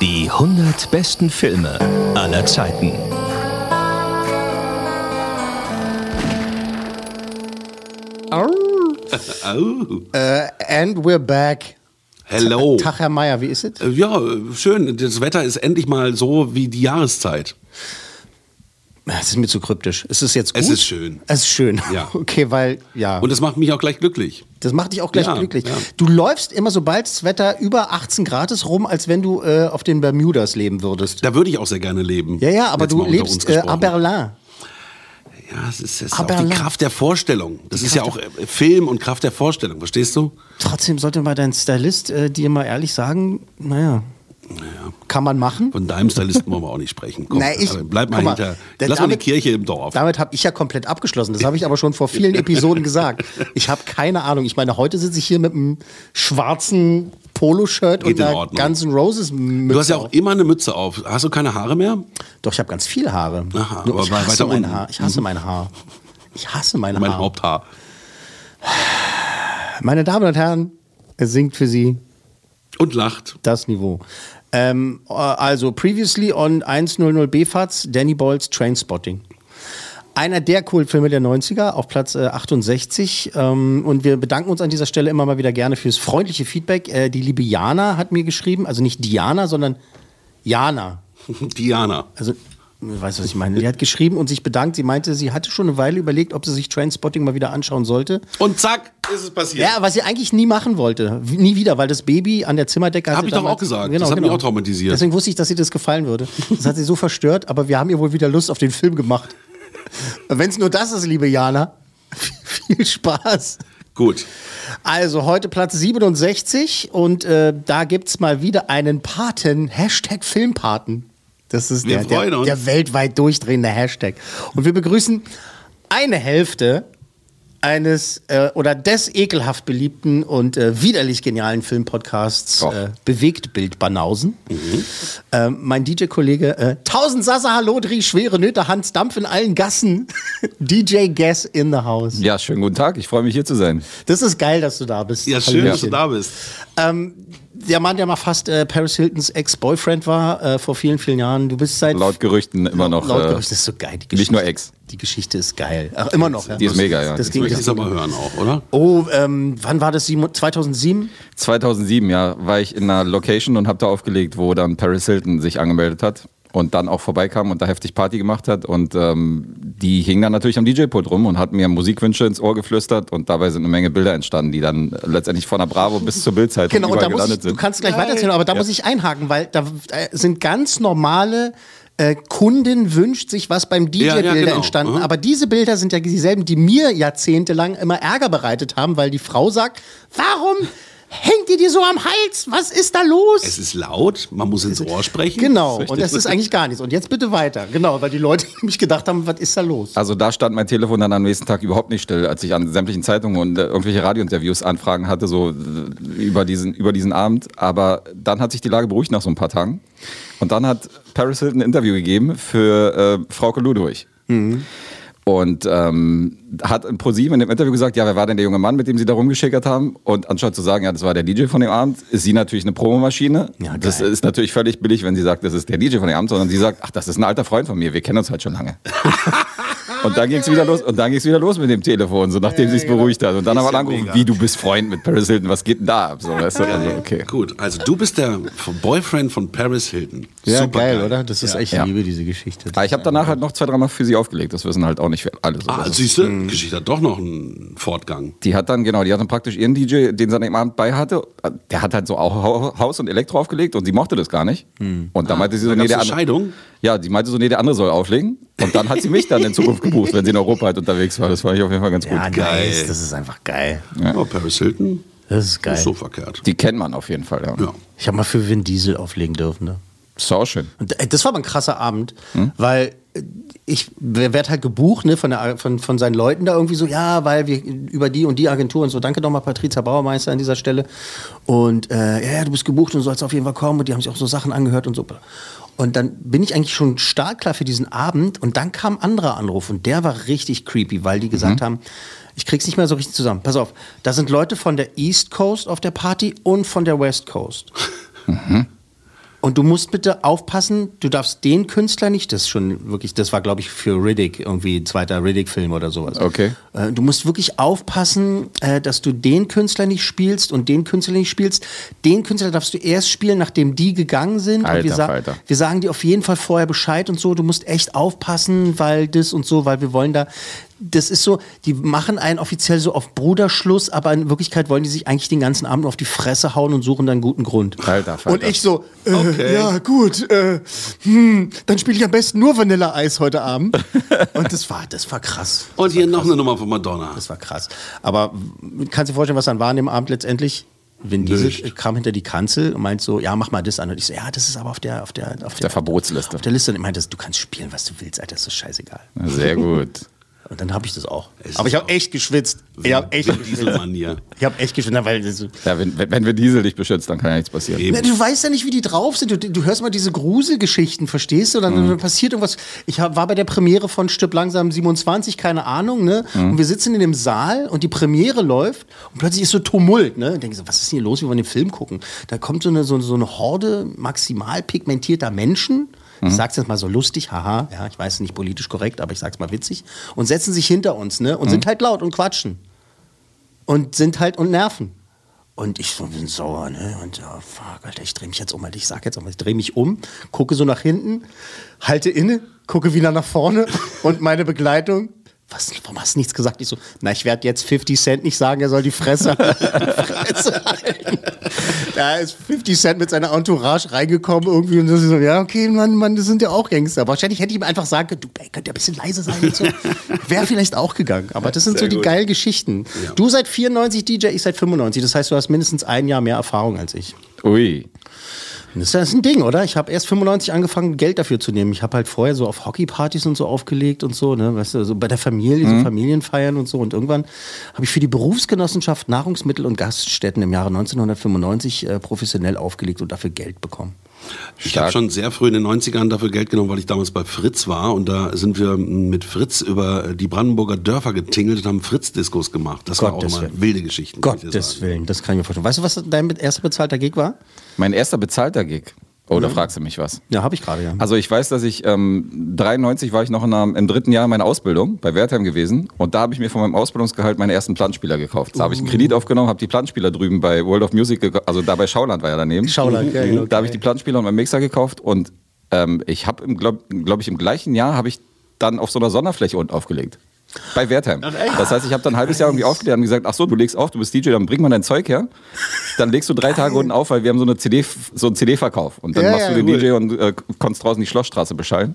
Die 100 besten Filme aller Zeiten. Oh. And we're back. Hello. Tag, Herr Meier, wie ist es? Ja, schön. Das Wetter ist endlich mal so wie die Jahreszeit. Es ist mir zu kryptisch. Ist es jetzt gut? Es ist schön. Es ist schön. Ja. Okay, weil, ja. Und das macht mich auch gleich glücklich. das macht dich auch gleich Ja, glücklich. ja. Du läufst immer, sobald das Wetter über 18 Grad ist, rum, als wenn du äh, auf den Bermudas leben würdest. Da würde ich auch sehr gerne leben. Ja, ja, aber du lebst äh, à. Berlin. Ja, es ist, es ist auch die. Kraft der Vorstellung. Das ist ja auch äh, Film und Kraft der Vorstellung, verstehst du? Trotzdem sollte mal dein Stylist äh, dir mal ehrlich sagen, naja, kann man machen. Von deinem Stylisten wollen wir auch nicht sprechen. Komm, Na, ich- also bleib mal mal, hinter. Lass mal die damit- Kirche im Dorf. Damit habe ich ja komplett abgeschlossen. Das habe ich aber schon vor vielen Episoden gesagt. Ich habe keine Ahnung. Ich meine, heute sitze ich hier mit einem schwarzen Poloshirt und in einer Ordnung. Guns N' Roses Mütze. Du hast ja auch auf. immer eine Mütze auf. Hast du keine Haare mehr? Doch, ich habe ganz viele Haare. Aha, Nur aber ich hasse weiter mein unten. Haar. Ich hasse mein Haar. Ich hasse mein, Mein Haar. Haupthaar. Meine Damen und Herren, es singt für Sie Und lacht. das Niveau. Ähm, äh, also, previously on 100 BFATS, Danny Boyles Trainspotting. Einer der Kultfilme der 90er auf Platz äh, 68. Ähm, und wir bedanken uns an dieser Stelle immer mal wieder gerne fürs freundliche Feedback. Äh, die liebe Jana hat mir geschrieben, also nicht Diana, sondern Jana. Diana. Also, du weißt, was ich meine. Die hat geschrieben und sich bedankt. Sie meinte, sie hatte schon eine Weile überlegt, ob sie sich Trainspotting mal wieder anschauen sollte. Und zack, ist es passiert. Ja, was sie eigentlich nie machen wollte. Nie wieder, weil das Baby an der Zimmerdecke Hab ich doch damals- auch gesagt. Genau, Das hat mich genau. auch traumatisiert. Deswegen wusste ich, dass ihr das gefallen würde. Das hat sie so verstört, aber wir haben ihr wohl wieder Lust auf den Film gemacht. Wenn es nur das ist, liebe Jana, viel Spaß. Gut. Also heute Platz 67 und äh, da gibt es mal wieder einen Paten, Hashtag Filmpaten. Das ist der, der, der weltweit durchdrehende Hashtag. Und wir begrüßen eine Hälfte eines äh, oder des ekelhaft beliebten und äh, widerlich genialen Filmpodcasts äh, Bewegtbild Banausen. Mhm. Ähm, mein DJ-Kollege äh, Tausend Sasa Halodri, schwere Nöte, Hans Dampf in allen Gassen. DJ Guess in the house. Ja, schönen guten Tag. Ich freue mich hier zu sein. Das ist geil, dass du da bist. Ja, schön, dass du Hallöchen. da bist. Ähm, der Mann, der mal fast äh, Paris Hiltons Ex-Boyfriend war, äh, vor vielen, vielen Jahren. Du bist seit. Laut Gerüchten immer noch. Laut äh, Gerücht, das ist so geil. Die nicht nur Geschichte- Ex. Die Geschichte ist geil. Ach, immer noch. Ja. Die ist mega, ja. Das ging das ich aber hören auch, oder? Oh, ähm, wann war das? Sieben- 2007? 2007, ja, war ich in einer Location und habe da aufgelegt, wo dann Paris Hilton sich angemeldet hat und dann auch vorbeikam und da heftig Party gemacht hat. Und ähm, die hing dann natürlich am DJ-Pult rum und hat mir Musikwünsche ins Ohr geflüstert und dabei sind eine Menge Bilder entstanden, die dann letztendlich von der Bravo bis zur Bildzeitung Genau, und da muss ich, du kannst gleich weitererzählen, aber da muss ich einhaken, weil da äh, sind ganz normale äh, Kundin wünscht sich was beim DJ-Bilder Ja, ja, genau. entstanden. Mhm. Aber diese Bilder sind ja dieselben, die mir jahrzehntelang immer Ärger bereitet haben, weil die Frau sagt, warum hängt ihr dir so am Hals? Was ist da los? Es ist laut, man muss ins Ohr sprechen. Genau, und das ist eigentlich gar nichts. Und jetzt bitte weiter. Genau, weil die Leute mich gedacht haben, was ist da los? Also da stand mein Telefon dann am nächsten Tag überhaupt nicht still, als ich an sämtlichen Zeitungen und äh, irgendwelche Radiointerviews Anfragen hatte, so äh, über diesen, über diesen Abend. Aber dann hat sich die Lage beruhigt nach so ein paar Tagen. Und dann hat Paris Hilton ein Interview gegeben für äh, Frauke Ludwig. Und ähm, hat in ProSieben in dem Interview gesagt, ja, wer war denn der junge Mann, mit dem sie da rumgeschickert haben? Und anstatt zu sagen, ja, das war der DJ von dem Abend, ist sie natürlich eine Promomaschine. Ja, das ist natürlich völlig billig, wenn sie sagt, das ist der DJ von dem Abend, sondern sie sagt, ach, das ist ein alter Freund von mir, wir kennen uns halt schon lange. Und dann ging es wieder los und dann ging's wieder los mit dem Telefon, so nachdem sie sich's beruhigt hat. Und dann haben wir ja angerufen, mega. wie du bist Freund mit Paris Hilton, was geht denn da ab? So, weißt du? Also, okay. Gut, also du bist der Boyfriend von Paris Hilton. Ja, Super geil, oder? Das ist echt, ich Ja. liebe diese Geschichte. Aber ich habe danach halt noch zwei, dreimal für sie aufgelegt. Das wissen halt auch nicht alle. So. Ah, siehst du, Geschichte hat doch noch einen Fortgang. Die hat dann, genau, die hat dann praktisch ihren DJ, den sie an dem Abend bei hatte, der hat halt so auch Hau- Haus und Elektro aufgelegt und sie mochte das gar nicht. Und dann meinte sie so, nee, der eine andere. Ja, die meinte so, nee, der andere soll auflegen. Und dann hat sie mich dann in Zukunft gebucht, wenn sie in Europa halt unterwegs war. Das fand ich auf jeden Fall ganz gut. Ja, Geil. nice. Das ist einfach geil. Ja, Paris Hilton. Das ist geil. Ist so verkehrt. Die kennt man auf jeden Fall, ja. Ja. Ich habe mal für Vin Diesel auflegen dürfen. Ne? Ist auch schön. Und äh, das war aber ein krasser Abend, weil äh, ich werde halt gebucht ne, von, der, von, von seinen Leuten da irgendwie so, ja, weil wir über die und die Agentur und so, danke nochmal Patricia Bauermeister an dieser Stelle. Und äh, ja, ja, du bist gebucht und sollst auf jeden Fall kommen und die haben sich auch so Sachen angehört und so. Und dann bin ich eigentlich schon startklar für diesen Abend und dann kam ein anderer Anruf und der war richtig creepy, weil die gesagt haben, ich krieg's nicht mehr so richtig zusammen. Pass auf, da sind Leute von der East Coast auf der Party und von der West Coast. Und du musst bitte aufpassen, du darfst den Künstler nicht, das ist schon wirklich, das war glaube ich für Riddick, irgendwie zweiter Riddick-Film oder sowas. Okay. Äh, Du musst wirklich aufpassen, äh, dass du den Künstler nicht spielst und den Künstler nicht spielst. Den Künstler darfst du erst spielen, nachdem die gegangen sind. und wir, Alter sa Falter. wir sagen dir auf jeden Fall vorher Bescheid und so. Du musst echt aufpassen, weil das und so, weil wir wollen da. Das ist so, die machen einen offiziell so auf Bruderschluss, aber in Wirklichkeit wollen die sich eigentlich den ganzen Abend nur auf die Fresse hauen und suchen dann einen guten Grund. Alter Falter. Und ich so, äh, ja gut, äh, hm, dann spiele ich am besten nur Vanilla-Eis heute Abend. und das war, das war krass. Und hier noch eine Nummer von Madonna. Das war krass. Aber kannst du dir vorstellen, was dann war an dem Abend letztendlich? Vin Diesel Nicht. kam hinter die Kanzel und meint so, ja, mach mal das an. Und ich so, ja, das ist aber auf der, auf der, auf der Verbotsliste. Auf der Liste. Und ich meinte, du kannst spielen, was du willst, Alter, das ist scheißegal. Sehr gut. Und dann habe ich das auch. Es aber ich habe echt geschwitzt. Ich habe echt geschwitzt. Dieselmanier. Ich habe echt geschwitzt, weil Ja, wenn, wenn wir Diesel dich beschützt, dann kann ja nichts passieren. Na, du weißt ja nicht, wie die drauf sind. Du, du hörst mal diese Gruselgeschichten, verstehst du? Dann, dann passiert irgendwas. Ich hab, war bei der Premiere von Stück langsam 27, keine Ahnung, ne? Und wir sitzen in dem Saal und die Premiere läuft und plötzlich ist so Tumult, ne? Und denke so, was ist denn hier los? Wir wollen den Film gucken. Da kommt so eine, so, so eine Horde maximal pigmentierter Menschen. Ich sag's jetzt mal so lustig, haha, ja, ich weiß nicht politisch korrekt, aber ich sag's mal witzig. Und setzen sich hinter uns, ne? Und sind halt laut und quatschen und sind halt und nerven. Und ich so bin sauer, ne? Und ja, fuck, Alter, ich drehe mich jetzt um, Alter. Ich sag jetzt auch mal, ich drehe mich um, gucke so nach hinten, halte inne, gucke wieder nach vorne und meine Begleitung. Was, warum hast du nichts gesagt? Ich so, na, ich werde jetzt 50 Cent nicht sagen, er soll die Fresse, Fresse halten. Da ist 50 Cent mit seiner Entourage reingekommen irgendwie und so, ja, okay, Mann, Mann, das sind ja auch Gangster. Wahrscheinlich hätte ich ihm einfach sagen können, du, ey, könnt ihr ein bisschen leise sein und so. Wäre vielleicht auch gegangen. Aber das sind so Sehr die gut. geilen Geschichten. Du seit 94 DJ, ich seit 95. Das heißt, du hast mindestens ein Jahr mehr Erfahrung als ich. Ui. Das ist- ein Ding, oder? Ich habe erst 95 angefangen, Geld dafür zu nehmen. Ich habe halt vorher so auf Hockeypartys und so aufgelegt und so, ne? Weißt du, so bei der Familie, so Familienfeiern und so. Und irgendwann habe ich für die Berufsgenossenschaft Nahrungsmittel und Gaststätten im Jahre 1995 äh, professionell aufgelegt und dafür Geld bekommen. Ich habe schon sehr früh in den 90ern dafür Geld genommen, weil ich damals bei Fritz war und da sind wir mit Fritz über die Brandenburger Dörfer getingelt und haben Fritz-Diskos gemacht. Das war auch immer Willen. wilde Geschichten. Gottes. Willen, das kann ich mir vorstellen. Weißt du, was dein erster bezahlter Gig war? Mein erster bezahlter Gig. Oh, da fragst du mich was. Ja, habe ich gerade, ja. Also ich weiß, dass ich ähm, 93 war ich noch in einer, im dritten Jahr meiner Ausbildung bei Wertheim gewesen und da habe ich mir von meinem Ausbildungsgehalt meine ersten Plattenspieler gekauft. Da habe ich einen Kredit aufgenommen, habe die Plattenspieler drüben bei World of Music, also da bei Schauland war ja daneben. Schauland, ja, genau, Da habe ich okay. die Plattenspieler und meinen Mixer gekauft und ähm, ich habe, glaube glaub ich, im gleichen Jahr habe ich dann auf so einer Sonderfläche unten aufgelegt. Bei Wertheim. Das heißt, ich habe dann ein halbes Jahr irgendwie aufgelegt und gesagt, ach so, du legst auf, du bist DJ, dann bring mal dein Zeug her. Dann legst du drei Tage unten auf, weil wir haben so eine CD, so einen CD-Verkauf. Und dann Ja, machst ja, du den cool. DJ und äh, konntest draußen die Schlossstraße beschallen.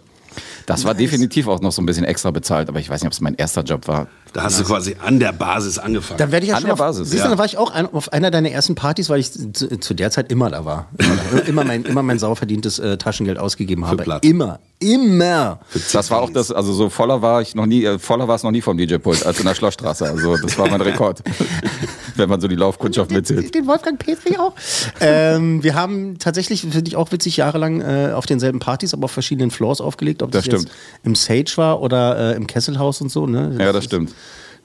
Das war definitiv auch noch so ein bisschen extra bezahlt, aber ich weiß nicht, ob es mein erster Job war. Da hast du quasi an der Basis angefangen. Dann werde ich ja An schon der auf, Basis, Siehst du, ja. dann war ich auch ein, auf einer deiner ersten Partys, weil ich zu, zu der Zeit immer da war. Immer, da, immer mein, immer mein sauer verdientes äh, Taschengeld ausgegeben habe. Platt. Immer, immer. Das war auch das, also so voller war ich noch nie, äh, voller war es noch nie vom DJ-Pult als in der Schlossstraße. Also das war mein Rekord. Wenn man so die Laufkundschaft mitzählt. Den Wolfgang Petri auch. ähm, wir haben tatsächlich, finde ich auch witzig, jahrelang äh, auf denselben Partys, aber auf verschiedenen Floors aufgelegt. Ob das, Das stimmt. im Sage war oder äh, im Kesselhaus und so. Ne? Ja, das stimmt.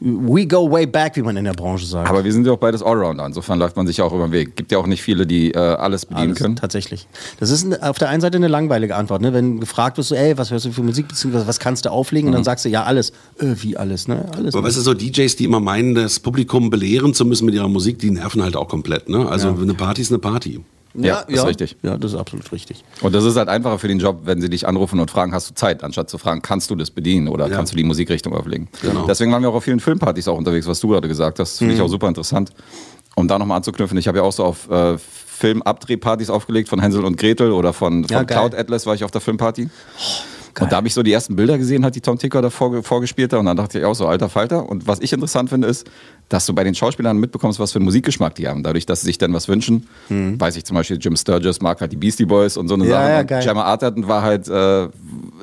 We go way back, wie man in der Branche sagt. Aber wir sind ja auch beides Allrounder. Insofern läuft man sich ja auch über den Weg. Gibt ja auch nicht viele, die äh, alles bedienen Alles, können. Tatsächlich. Das ist auf der einen Seite eine langweilige Antwort. Ne? Wenn gefragt wirst, so, ey, was hörst du für Musik, beziehungsweise was kannst du auflegen? Und dann sagst du, ja, alles. Äh, wie alles, ne? Alles. Aber weißt du, so DJs, die immer meinen, das Publikum belehren zu müssen mit ihrer Musik, die nerven halt auch komplett. Ne? Also eine Party ist eine Party. Ja, ist richtig. Ja, das ist absolut richtig. Und das ist halt einfacher für den Job, wenn sie dich anrufen und fragen, hast du Zeit, anstatt zu fragen, kannst du das bedienen oder Ja. kannst du die Musikrichtung auflegen. Genau. Deswegen waren wir auch auf vielen Filmpartys auch unterwegs, was du gerade gesagt hast. Das finde ich auch super interessant. Um da nochmal anzuknüpfen, ich habe ja auch so auf äh, Film-Abdrehpartys aufgelegt von Hänsel und Gretel oder von, von Ja, geil. Cloud Atlas war ich auf der Filmparty. und da habe ich so die ersten Bilder gesehen, hat die Tom Ticker da vorge- vorgespielt hat und dann dachte ich auch so, alter Falter. Und was ich interessant finde, ist, dass du bei den Schauspielern mitbekommst, was für einen Musikgeschmack die haben. Dadurch, dass sie sich dann was wünschen. Weiß ich zum Beispiel, Jim Sturgis mag halt die Beastie Boys und so eine Ja, Sache. ja, geil. Gemma Arterton war halt, äh,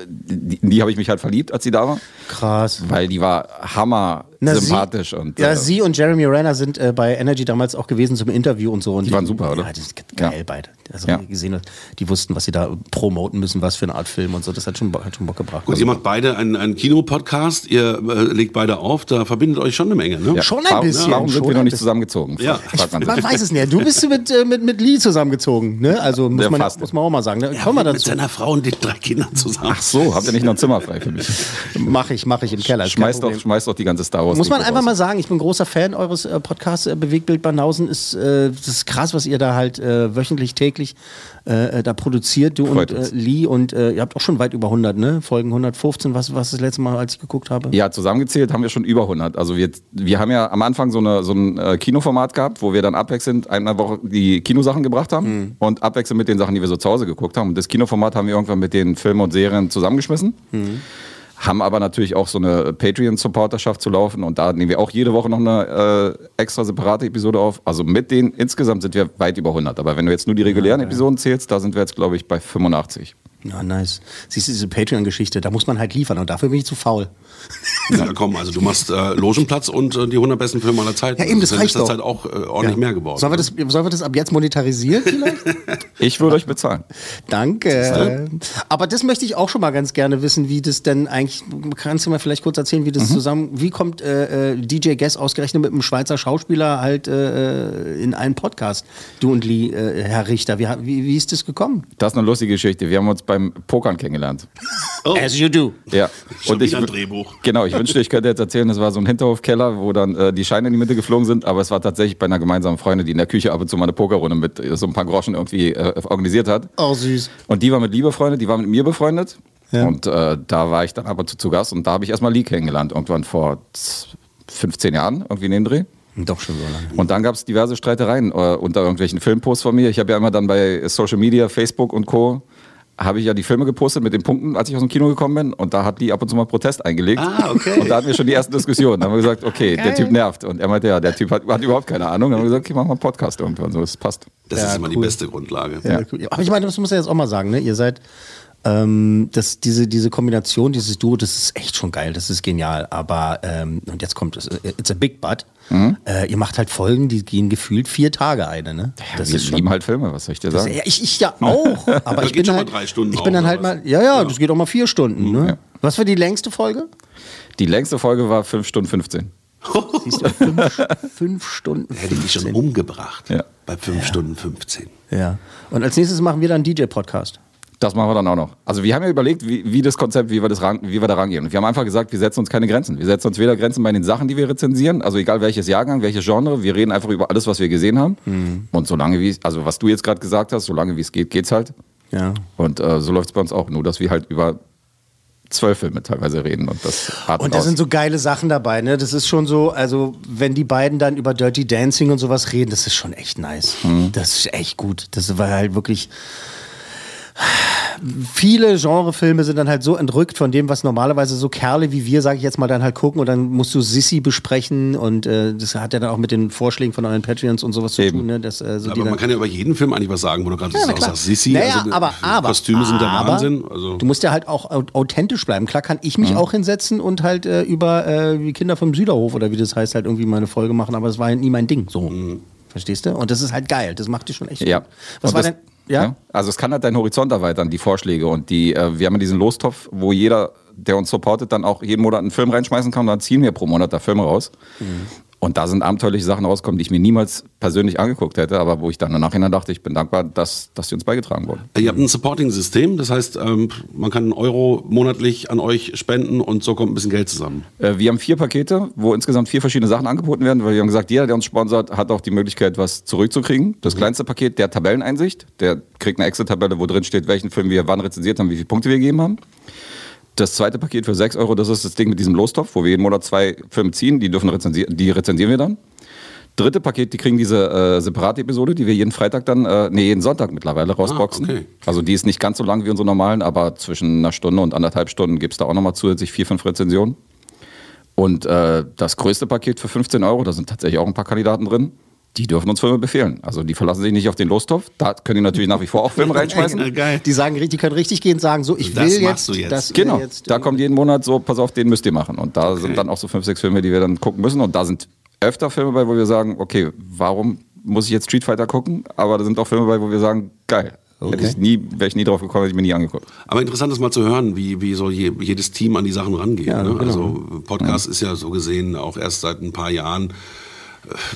die, in die habe ich mich halt verliebt, als sie da war. Krass. Weil die war hammer Na, sympathisch sie, und ja, äh, sie und Jeremy Renner sind äh, bei Energy damals auch gewesen zum Interview und so. Und Die waren super, oder? Ja, die sind geil Ja. beide. Also Ja. gesehen, die wussten, was sie da promoten müssen, was für eine Art Film und so. Das hat schon, Bock- hat schon Bock gebracht. Gut, ihr macht beide einen, einen Kinopodcast, ihr äh, legt beide auf, da verbindet euch schon eine Menge, ne? ja. Schon ein warum, bisschen, Warum sind wir noch nicht zusammengezogen? Ja. Fragt man sich. Man weiß es nicht. Du bist mit, äh, mit, mit Lee zusammengezogen, ne? Also muss, Ja, man, muss man auch mal sagen. Da Ja, kommen wir mit dazu. seiner Frau und den drei Kindern zusammen. Ach so, habt ihr nicht noch ein Zimmer frei für mich? Mache ich, mache ich im Keller. Schmeißt doch, schmeißt doch die ganze Star Wars. Muss man einfach raus. mal sagen, ich bin großer Fan eures äh, Podcasts. Äh, Bewegtbild Banausen ist, äh, das ist krass, was ihr da halt äh, wöchentlich, täglich äh, äh, da produziert. Du Freut und äh. Lee und äh, ihr habt auch schon weit über 100, ne? Folgen 115, was was das letzte Mal, als ich geguckt habe? Ja, zusammengezählt haben wir schon über 100. Also wir, wir haben ja am Anfang so, eine, so ein äh, Kinoformat gehabt, wo wir dann abwechselnd einmal Woche die Kinosachen gebracht haben Mhm. und abwechselnd mit den Sachen, die wir so zu Hause geguckt haben. Und das Kinoformat haben wir irgendwann mit den Filmen und Serien zusammengeschmissen. Mhm. Haben aber natürlich auch so eine Patreon-Supporterschaft zu laufen und da nehmen wir auch jede Woche noch eine äh, extra separate Episode auf. Also mit denen insgesamt sind wir weit über 100. Aber wenn du jetzt nur die regulären Episoden zählst, da sind wir jetzt, glaube ich, bei 85. Ja, nice. Siehst du, diese Patreon-Geschichte, da muss man halt liefern und dafür bin ich zu faul. Ja, komm, also du machst äh, Logenplatz und äh, die 100 besten Filme aller Zeiten. Ja, eben, das ist in reicht letzter doch. Zeit auch äh, ordentlich Ja. mehr geworden. Sollen wir, das, sollen wir das ab jetzt monetarisieren vielleicht? Ich würde euch bezahlen. Danke. Aber das möchte ich auch schon mal ganz gerne wissen, wie das denn eigentlich, kannst du mal vielleicht kurz erzählen, wie das zusammen, wie kommt äh, äh, DJ Guess ausgerechnet mit einem Schweizer Schauspieler halt äh, in einen Podcast, du und Lee, äh, Herr Richter, wie, wie, wie ist das gekommen? Das ist eine lustige Geschichte. Wir haben uns beim Pokern kennengelernt. As you do. Ja. Schon wieder ein wü- Drehbuch. Genau, ich wünschte, ich könnte jetzt erzählen, das war so ein Hinterhofkeller, wo dann äh, die Scheine in die Mitte geflogen sind, aber es war tatsächlich bei einer gemeinsamen Freundin, die in der Küche ab und zu mal eine Pokerrunde mit äh, so ein paar Groschen irgendwie äh, organisiert hat. Oh, süß. Und die war mit Lee befreundet, die war mit mir befreundet. Ja. Und äh, da war ich dann ab und zu zu Gast und da habe ich erstmal Lee kennengelernt, irgendwann vor z- 15 Jahren, irgendwie in dem Dreh. Doch schon so lange. Und dann gab es diverse Streitereien äh, unter irgendwelchen Filmposts von mir. Ich habe ja immer dann bei Social Media, Facebook und Co. habe ich ja die Filme gepostet mit den Punkten, als ich aus dem Kino gekommen bin. Und da hat die ab und zu mal Protest eingelegt. Ah, okay. Und da hatten wir schon die ersten Diskussionen. Da haben wir gesagt, okay, der Typ nervt. Und er meinte, ja, der Typ hat, hat überhaupt keine Ahnung. Dann haben wir gesagt, okay, machen wir einen Podcast irgendwann. So, das passt. Das Ja, ist immer die cool. beste Grundlage. Ja. cool. Aber ich meine, das muss man jetzt auch mal sagen, ne? Ihr seid, ähm, das, diese, diese Kombination, dieses Duo, das ist echt schon geil, das ist genial. Aber, ähm, und jetzt kommt es, äh, it's a big but. Äh, ihr macht halt Folgen, die gehen gefühlt vier Tage eine, ne? Das wir lieben halt Filme, was soll ich dir das, sagen? ja, ich, ich ja auch. Aber Das ich geht bin schon mal halt, drei Stunden ich bin dann halt oder mal, was? ja, ja, das geht auch mal vier Stunden, ne? Ja. Was war die längste Folge? Die längste Folge war 5 Stunden 15. Siehst du, fünf, fünf Stunden. Hätte ich schon 15. umgebracht. Ja. Bei 5 Stunden 15. Ja. Und als nächstes machen wir dann einen DJ-Podcast. Das machen wir dann auch noch. Also wir haben ja überlegt, wie, wie das Konzept, wie wir, das ran, wie wir da rangehen. Und wir haben einfach gesagt, wir setzen uns keine Grenzen. Wir setzen uns weder Grenzen bei den Sachen, die wir rezensieren, also egal welches Jahrgang, welches Genre, wir reden einfach über alles, was wir gesehen haben. Und solange wie, also was du jetzt gerade gesagt hast, solange wie es geht, geht's halt. Ja. Und äh, so läuft es bei uns auch. Nur, dass wir halt über zwölf Filme teilweise reden. Und das atmet Und da sind so geile Sachen dabei, ne? Das ist schon so, also wenn die beiden dann über Dirty Dancing und sowas reden, das ist schon echt nice. Mhm. Das ist echt gut. Das war halt wirklich. Viele Genrefilme sind dann halt so entrückt von dem, was normalerweise so Kerle wie wir, sage ich jetzt mal, dann halt gucken und dann musst du Sissy besprechen und äh, das hat ja dann auch mit den Vorschlägen von euren Patreons und sowas zu Eben. tun, ne? Das, äh, so die Aber dann, man kann ja über jeden Film eigentlich was sagen, wo du gerade Ja, sagst, Sissi, naja, also, aber, die aber, Kostüme sind der aber, Wahnsinn. Also, Du musst ja halt auch au- authentisch bleiben. Klar kann ich Mhm. mich auch hinsetzen und halt äh, über äh, die Kinder vom Süderhof oder wie das heißt, halt irgendwie mal eine Folge machen, aber das war halt nie mein Ding. So. Verstehst du? Und das ist halt geil. Das macht dich schon echt. Ja. gut. Was Und war denn? Ja? Also es kann halt deinen Horizont erweitern, die Vorschläge. Und die, äh, wir haben ja diesen Lostopf, wo jeder, der uns supportet, dann auch jeden Monat einen Film reinschmeißen kann und dann ziehen wir pro Monat da Filme raus. Und da sind abenteuerliche Sachen rausgekommen, die ich mir niemals persönlich angeguckt hätte, aber wo ich dann im Nachhinein dachte, ich bin dankbar, dass, dass die uns beigetragen wurden. Ihr habt ein Supporting-System, das heißt, ähm, man kann einen Euro monatlich an euch spenden und so kommt ein bisschen Geld zusammen. Äh, wir haben vier Pakete, wo insgesamt vier verschiedene Sachen angeboten werden, weil wir haben gesagt, jeder, der uns sponsert, hat auch die Möglichkeit, was zurückzukriegen. Das kleinste Paket, der Tabelleneinsicht, der kriegt eine Excel-Tabelle, wo drin steht, welchen Film wir wann rezensiert haben, wie viele Punkte wir gegeben haben. Das zweite Paket für 6 Euro, das ist das Ding mit diesem Lostopf, wo wir jeden Monat zwei Filme ziehen, die, dürfen rezensieren, die rezensieren wir dann. dritte Paket, die kriegen diese äh, separate Episode, die wir jeden Freitag dann, äh, nee, jeden Sonntag mittlerweile rausboxen. Ah, okay. Also die ist nicht ganz so lang wie unsere normalen, aber zwischen einer Stunde und anderthalb Stunden gibt es da auch nochmal zusätzlich vier, fünf Rezensionen. Und äh, das größte Paket für 15 Euro, da sind tatsächlich auch ein paar Kandidaten drin, die dürfen uns Filme befehlen. Also die verlassen sich nicht auf den Lostopf. Da können die natürlich nach wie vor auch Filme reinschmeißen. Geil. Die sagen, die können richtig gehen, sagen so, ich Das will machst jetzt, du jetzt. ihr Genau, jetzt, da kommt jeden Monat so, pass auf, den müsst ihr machen. Und da sind dann auch so fünf, sechs Filme, die wir dann gucken müssen. Und da sind öfter Filme bei, wo wir sagen, okay, warum muss ich jetzt Street Fighter gucken? Aber da sind auch Filme bei, wo wir sagen, geil. Hätte ich nie, wäre ich nie drauf gekommen, hätte ich mir nie angeguckt. Aber interessant ist mal zu hören, wie, wie so je, jedes Team an die Sachen rangeht. Ja, ne? genau. Also Podcast ist ja so gesehen auch erst seit ein paar Jahren äh,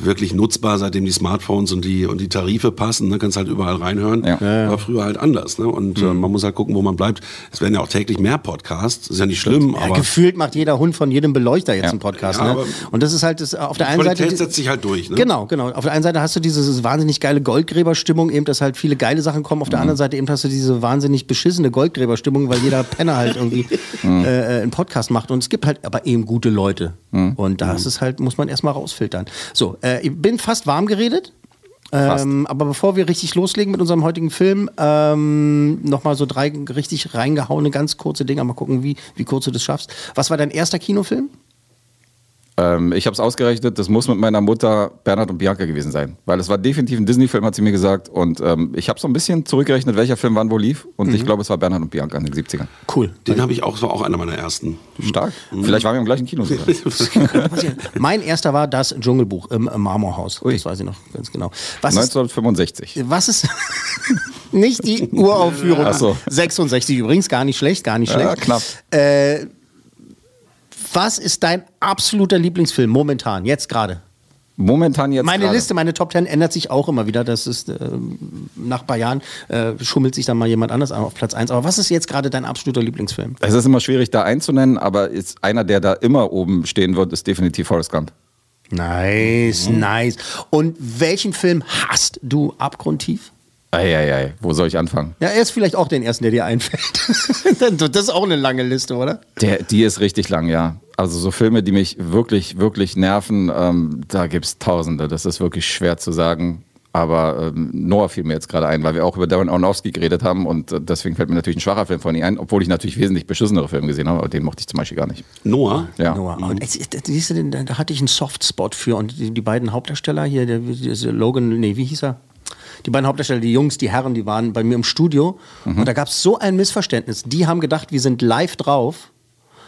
wirklich nutzbar, seitdem die Smartphones und die, und die Tarife passen. Ne? Kannst halt überall reinhören. Ja. War früher halt anders. Ne? Und äh, man muss halt gucken, wo man bleibt. Es werden ja auch täglich mehr Podcasts. Ist ja nicht schlimm, ja, aber gefühlt macht jeder Hund von jedem Beleuchter jetzt einen Podcast. Ja, ne? Und das ist halt das, auf der einen Qualität Seite. setzt sich halt durch. Ne? Genau, genau. Auf der einen Seite hast du diese diese wahnsinnig geile Goldgräberstimmung, eben, dass halt viele geile Sachen kommen. Auf Mhm. der anderen Seite eben hast du diese wahnsinnig beschissene Goldgräberstimmung, weil jeder Penner halt irgendwie Mhm. äh, äh, einen Podcast macht. Und es gibt halt aber eben gute Leute. Mhm. Und da ist es halt, muss man erstmal rausfiltern. So, äh, ich bin fast warm geredet. Ähm, aber bevor wir richtig loslegen mit unserem heutigen Film, ähm, nochmal so drei richtig reingehauene, ganz kurze Dinge. Mal gucken, wie, wie kurz du das schaffst. Was war dein erster Kinofilm? Ähm, ich habe es ausgerechnet, das muss mit meiner Mutter Bernhard und Bianca gewesen sein. Weil es war definitiv ein Disney-Film, hat sie mir gesagt. Und ähm, ich habe so ein bisschen zurückgerechnet, welcher Film wann wo lief. Und ich glaube, es war Bernhard und Bianca in den 70ern. Cool. Den habe ich auch, das war auch einer meiner ersten. Stark. Vielleicht waren wir im gleichen Kino sogar. Mein erster war das Dschungelbuch im Marmorhaus. Ui. Das weiß ich noch ganz genau. Was ist, 1965. was ist nicht die Uraufführung? Ach so. 66 übrigens, gar nicht schlecht, gar nicht Ja, schlecht. knapp. Äh, was ist dein absoluter Lieblingsfilm momentan, jetzt gerade? Momentan jetzt. Meine gerade. Liste, meine Top 10 ändert sich auch immer wieder. Das ist ähm, nach ein paar Jahren äh, schummelt sich dann mal jemand anders auf Platz 1. Aber was ist jetzt gerade dein absoluter Lieblingsfilm? Es ist immer schwierig, da einzunennen, aber ist einer, der da immer oben stehen wird, ist definitiv Forrest Gump. Nice, Mhm. nice. Und welchen Film hast du abgrundtief? Eieiei, wo soll ich anfangen? Ja, er ist vielleicht auch den ersten, der dir einfällt. das ist auch eine lange Liste, oder? Der, die ist richtig lang, ja. Also so Filme, die mich wirklich, wirklich nerven, ähm, da gibt es Tausende. Das ist wirklich schwer zu sagen. Aber ähm, Noah fiel mir jetzt gerade ein, weil wir auch über Darren Aronofsky geredet haben und äh, deswegen fällt mir natürlich ein schwacher Film von ihm ein, obwohl ich natürlich wesentlich beschissenere Filme gesehen habe, aber den mochte ich zum Beispiel gar nicht. Noah? Ja. Noah. Und es- es- siehst du, da hatte ich einen Softspot für. Und die, die beiden Hauptdarsteller hier, der, der Logan, nee, wie hieß er? Die beiden Hauptdarsteller, die Jungs, die Herren, die waren bei mir im Studio. Und da gab es so ein Missverständnis. Die haben gedacht, wir sind live drauf.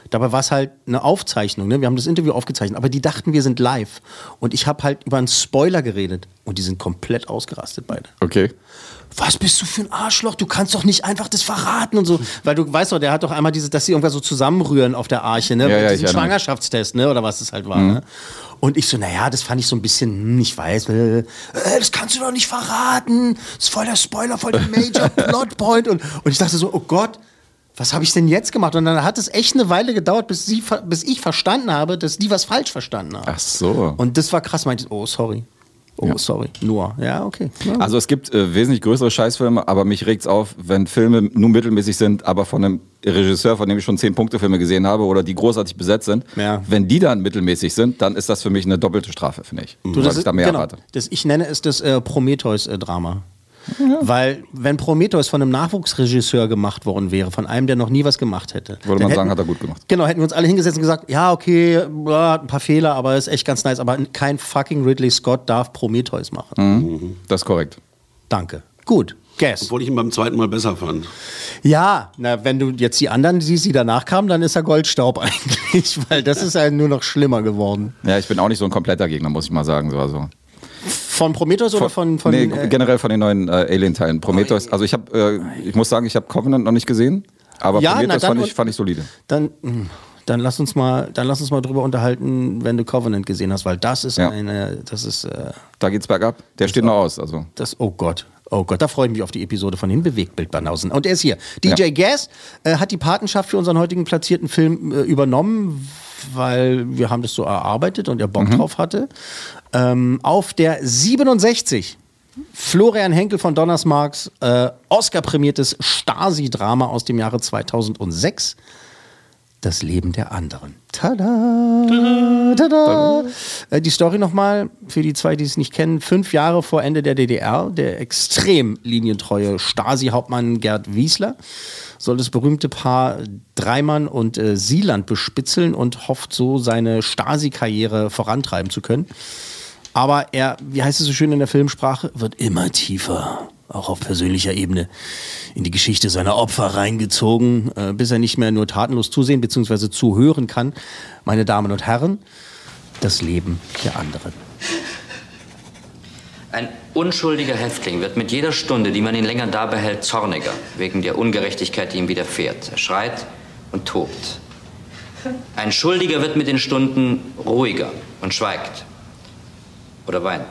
Dabei war es halt eine Aufzeichnung. Ne? Wir haben das Interview aufgezeichnet. Aber die dachten, wir sind live. Und ich habe halt über einen Spoiler geredet. Und die sind komplett ausgerastet beide. Okay. was bist du für ein Arschloch? Du kannst doch nicht einfach das verraten und so. Weil du weißt doch, der hat doch einmal diese, dass sie irgendwas so zusammenrühren auf der Arche, ne? Ja, ja, Diesen. Schwangerschaftstest, ne? Oder was es halt war, ne? Und ich so, naja, das fand ich so ein bisschen, hm, ich weiß, äh, äh, das kannst du doch nicht verraten. Das ist voll der Spoiler, voll der Major Plotpoint. Und, und ich dachte so, oh Gott, was habe ich denn jetzt gemacht? Und dann hat es echt eine Weile gedauert, bis, sie, bis ich verstanden habe, dass die was falsch verstanden haben. Ach so. Und das war krass, meinte ich, oh, sorry. Oh, sorry. Nur. Ja, okay. Ja. Also es gibt äh, wesentlich größere Scheißfilme, aber mich regt's auf, wenn Filme nur mittelmäßig sind, aber von einem Regisseur, von dem ich schon zehn Punkte-Filme gesehen habe oder die großartig besetzt sind. Ja. Wenn die dann mittelmäßig sind, dann ist das für mich eine doppelte Strafe, finde ich. Du, weil das ich ist, da mehr genau, erwarte. das, ich nenne es das äh, Prometheus-Drama. Weil, wenn Prometheus von einem Nachwuchsregisseur gemacht worden wäre, von einem, der noch nie was gemacht hätte, Würde man sagen, hätten- hat er gut gemacht. Genau, hätten wir uns alle hingesetzt und gesagt, ja, okay, ja, hat ein paar Fehler, aber ist echt ganz nice, aber kein fucking Ridley Scott darf Prometheus machen. Mhm. Das ist korrekt. Danke. Gut, Guess. Obwohl ich ihn beim zweiten Mal besser fand. Ja, na, wenn du jetzt die anderen siehst, die danach kamen, dann ist er Goldstaub eigentlich, weil das ist ja nur noch schlimmer geworden. Ja, ich bin auch nicht so ein kompletter Gegner, muss ich mal sagen. So, also. Von Prometheus oder von, von nee, äh, generell von den neuen äh, Alien-Teilen. Prometheus, also ich habe, äh, ich muss sagen, ich habe Covenant noch nicht gesehen, aber Ja, na Prometheus dann fand ich, fand ich solide. Dann, mh, dann lass uns mal, dann lass uns mal drüber unterhalten, wenn du Covenant gesehen hast, weil das ist Ja. eine, das ist, äh, Da geht's bergab. Der steht noch aus. Also. das, oh Gott. Oh Gott, da freue ich mich auf die Episode von den Bewegtbildbanausen. Und er ist hier. DJ Gas äh, hat die Patenschaft für unseren heutigen platzierten Film äh, übernommen, weil wir haben das so erarbeitet und er Bock drauf hatte. Ähm, auf der 67 Florian Henkel von Donnersmarks äh, Oscar-prämiertes Stasi-Drama aus dem Jahre 2006. Das Leben der anderen. Tada! Tada! Äh, Die Story nochmal für die zwei, die es nicht kennen. Fünf Jahre vor Ende der DDR, der extrem linientreue Stasi-Hauptmann Gerd Wiesler soll das berühmte Paar Dreimann und äh, Sieland bespitzeln und hofft so seine Stasi-Karriere vorantreiben zu können. Aber er, wie heißt es so schön in der Filmsprache, wird immer tiefer, auch auf persönlicher Ebene, in die Geschichte seiner Opfer reingezogen, äh, bis er nicht mehr nur tatenlos zusehen bzw. zuhören kann. Meine Damen und Herren, das Leben der anderen. Ein unschuldiger Häftling wird mit jeder Stunde, die man ihn länger da behält, zorniger, wegen der Ungerechtigkeit, die ihm widerfährt. Er schreit und tobt. Ein Schuldiger wird mit den Stunden ruhiger und schweigt oder weint.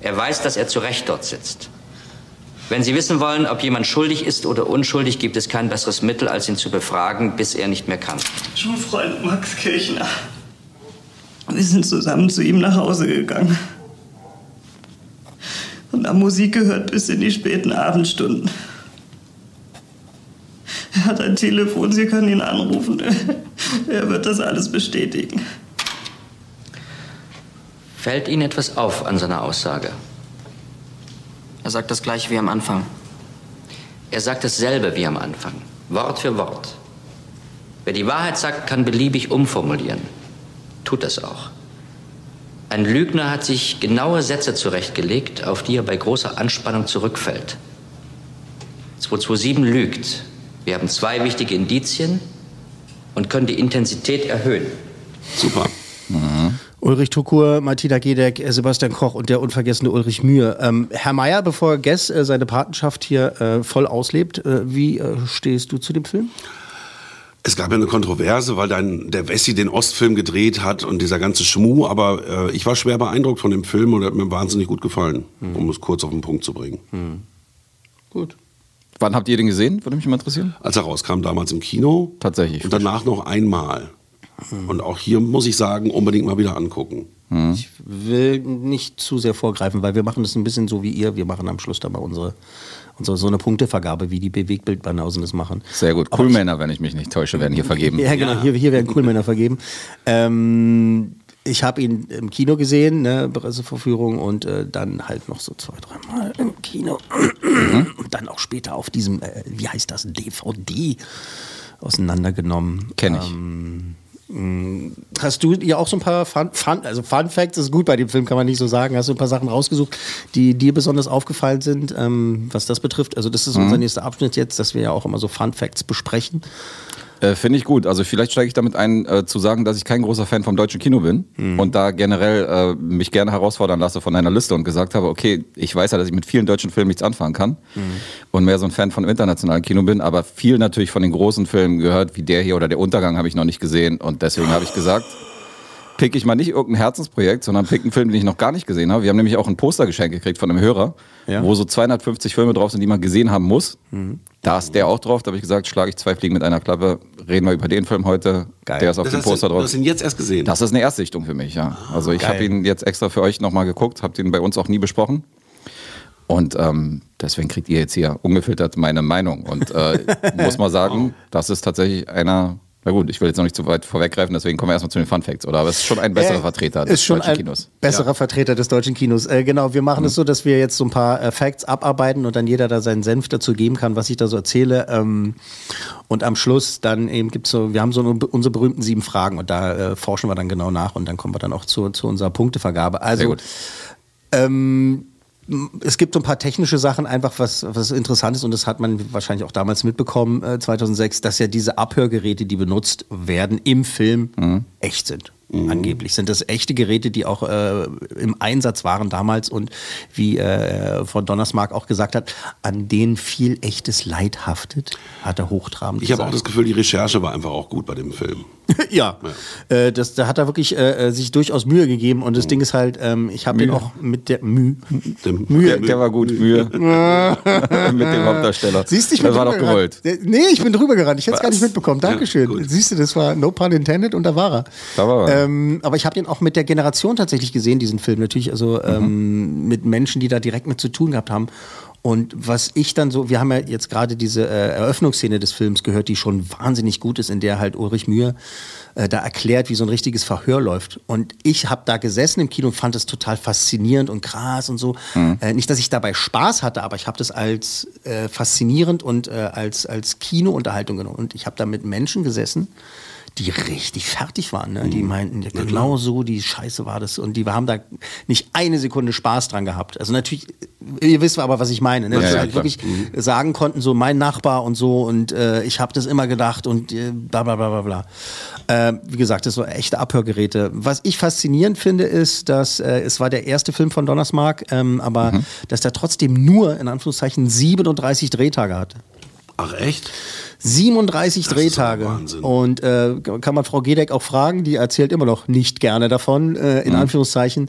Er weiß, dass er zu Recht dort sitzt. Wenn Sie wissen wollen, ob jemand schuldig ist oder unschuldig, gibt es kein besseres Mittel, als ihn zu befragen, bis er nicht mehr kann. Schulfreund Max Kirchner. Wir sind zusammen zu ihm nach Hause gegangen. Und haben Musik gehört bis in die späten Abendstunden. Er hat ein Telefon, Sie können ihn anrufen. Er wird das alles bestätigen. Fällt Ihnen etwas auf an seiner Aussage? Er sagt das gleiche wie am Anfang. Er sagt dasselbe wie am Anfang, Wort für Wort. Wer die Wahrheit sagt, kann beliebig umformulieren. Tut das auch. Ein Lügner hat sich genaue Sätze zurechtgelegt, auf die er bei großer Anspannung zurückfällt. 227 lügt. Wir haben zwei wichtige Indizien und können die Intensität erhöhen. Super. Ulrich Tukur, Martina Gedeck, äh, Sebastian Koch und der unvergessene Ulrich Mühe. Ähm, Herr Mayer, bevor Guess äh, seine Patenschaft hier äh, voll auslebt, äh, wie äh, stehst du zu dem Film? Es gab ja eine Kontroverse, weil dann der Wessi den Ostfilm gedreht hat und dieser ganze Schmuh, aber äh, ich war schwer beeindruckt von dem Film und er hat mir wahnsinnig gut gefallen, um es kurz auf den Punkt zu bringen. Gut. Wann habt ihr den gesehen? Würde mich mal interessieren. Als er rauskam, damals im Kino. Tatsächlich. Und danach noch einmal. Und auch hier muss ich sagen, unbedingt mal wieder angucken. Ich will nicht zu sehr vorgreifen, weil wir machen das ein bisschen so wie ihr. Wir machen am Schluss dann mal unsere, unsere so eine Punktevergabe, wie die Bewegtbildbanausen das machen. Sehr gut. Aber Cool ich- Männer, wenn ich mich nicht täusche, werden hier vergeben. Ja, genau. Hier, hier werden Coolmänner vergeben. Ähm, ich habe ihn im Kino gesehen, ne, Presseverführung und äh, dann halt noch so zwei, dreimal im Kino. Und dann auch später auf diesem, äh, wie heißt das, DVD auseinandergenommen. Kenn ich. Ähm, Hast du ja auch so ein paar Fun, Fun, also Fun Facts ist gut bei dem Film, kann man nicht so sagen. Hast du ein paar Sachen rausgesucht, die dir besonders aufgefallen sind, ähm, was das betrifft? Also das ist Mhm. unser nächster Abschnitt jetzt, dass wir ja auch immer so Fun Facts besprechen. Äh, Finde ich gut. Also vielleicht steige ich damit ein, äh, zu sagen, dass ich kein großer Fan vom deutschen Kino bin und da generell äh, mich gerne herausfordern lasse von einer Liste und gesagt habe, okay, ich weiß ja, dass ich mit vielen deutschen Filmen nichts anfangen kann und mehr so ein Fan von internationalen Kino bin, aber viel natürlich von den großen Filmen gehört, wie der hier oder der Untergang habe ich noch nicht gesehen und deswegen habe ich gesagt, pick ich mal nicht irgendein Herzensprojekt, sondern pick einen Film, den ich noch gar nicht gesehen habe. Wir haben nämlich auch ein Postergeschenk gekriegt von einem Hörer, Ja. wo so 250 Filme drauf sind, die man gesehen haben muss. Da ist der auch drauf. Da habe ich gesagt, schlage ich zwei Fliegen mit einer Klappe. Reden wir über den Film heute. Geil. Der ist auf Das dem du, Poster du drauf. hast ihn jetzt erst gesehen. Das ist eine Erstsichtung für mich, ja. Also ich habe ihn jetzt extra für euch nochmal geguckt, habe den bei uns auch nie besprochen. Und ähm, deswegen kriegt ihr jetzt hier ungefiltert meine Meinung. Und äh, muss mal sagen, das ist tatsächlich einer. Na gut, ich will jetzt noch nicht zu weit vorweggreifen, deswegen kommen wir erstmal zu den Fun Facts, oder? Aber es ist schon ein besserer Äh, Vertreter des ist schon deutschen ein Kinos. Besserer Vertreter des deutschen Kinos. Äh, genau, wir machen es so, dass wir jetzt so ein paar äh, Facts abarbeiten und dann jeder da seinen Senf dazu geben kann, was ich da so erzähle. Ähm, und am Schluss dann eben gibt's so, wir haben so unsere berühmten sieben Fragen und da äh, forschen wir dann genau nach und dann kommen wir dann auch zu, zu unserer Punktevergabe. Also, Sehr gut. ähm, es gibt so ein paar technische Sachen einfach, was, was interessant ist und das hat man wahrscheinlich auch damals mitbekommen, äh, 2006, dass ja diese Abhörgeräte, die benutzt werden im Film, echt sind. Angeblich sind das echte Geräte, die auch äh, im Einsatz waren damals und wie äh, Frau Donnersmark auch gesagt hat, an denen viel echtes Leid haftet, hat er hochtrabend ich habe auch das Gefühl, die Recherche war einfach auch gut bei dem Film. ja, Äh, das, da hat er wirklich äh, äh, sich durchaus Mühe gegeben und das Ding ist halt, ähm, ich habe den auch mit der Mühe. Dem, Der, der war gut, Mühe. Mit dem Hauptdarsteller. Siehst du, ich das bin war doch drüber gewollt. gerannt. Nee, ich bin drüber gerannt. Ich hätte es gar nicht mitbekommen. Dankeschön. gut. Siehst du, das war no pun intended und da war er. Da war er. Ähm, aber ich habe den auch mit der Generation tatsächlich gesehen, diesen Film. Natürlich, also ähm, mit Menschen, die da direkt mit zu tun gehabt haben. Und was ich dann so, wir haben ja jetzt gerade diese äh, Eröffnungsszene des Films gehört, die schon wahnsinnig gut ist, in der halt Ulrich Mühe äh, da erklärt, wie so ein richtiges Verhör läuft. Und ich habe da gesessen im Kino und fand es total faszinierend und krass und so. Mhm. Äh, nicht, dass ich dabei Spaß hatte, aber ich habe das als äh, faszinierend und äh, als, als Kinounterhaltung genommen. Und ich habe da mit Menschen gesessen, die richtig fertig waren. Ne? Die meinten, ja, genau so, die Scheiße war das. Und die haben da nicht eine Sekunde Spaß dran gehabt. Also natürlich, ihr wisst aber, was ich meine. Ne? Ja, Dass sie ja, halt klar. wirklich sagen konnten, so mein Nachbar und so und äh, ich habe das immer gedacht und äh, bla bla bla bla bla. Äh, wie gesagt, das waren echte Abhörgeräte. Was ich faszinierend finde, ist, dass äh, es war der erste Film von Donnersmarck, ähm, aber Mhm. dass der trotzdem nur, in Anführungszeichen, 37 Drehtage hatte. Ach echt? 37 Das Drehtage. Wahnsinn. Und äh, kann man Frau Gedeck auch fragen, die erzählt immer noch nicht gerne davon, äh, in Anführungszeichen,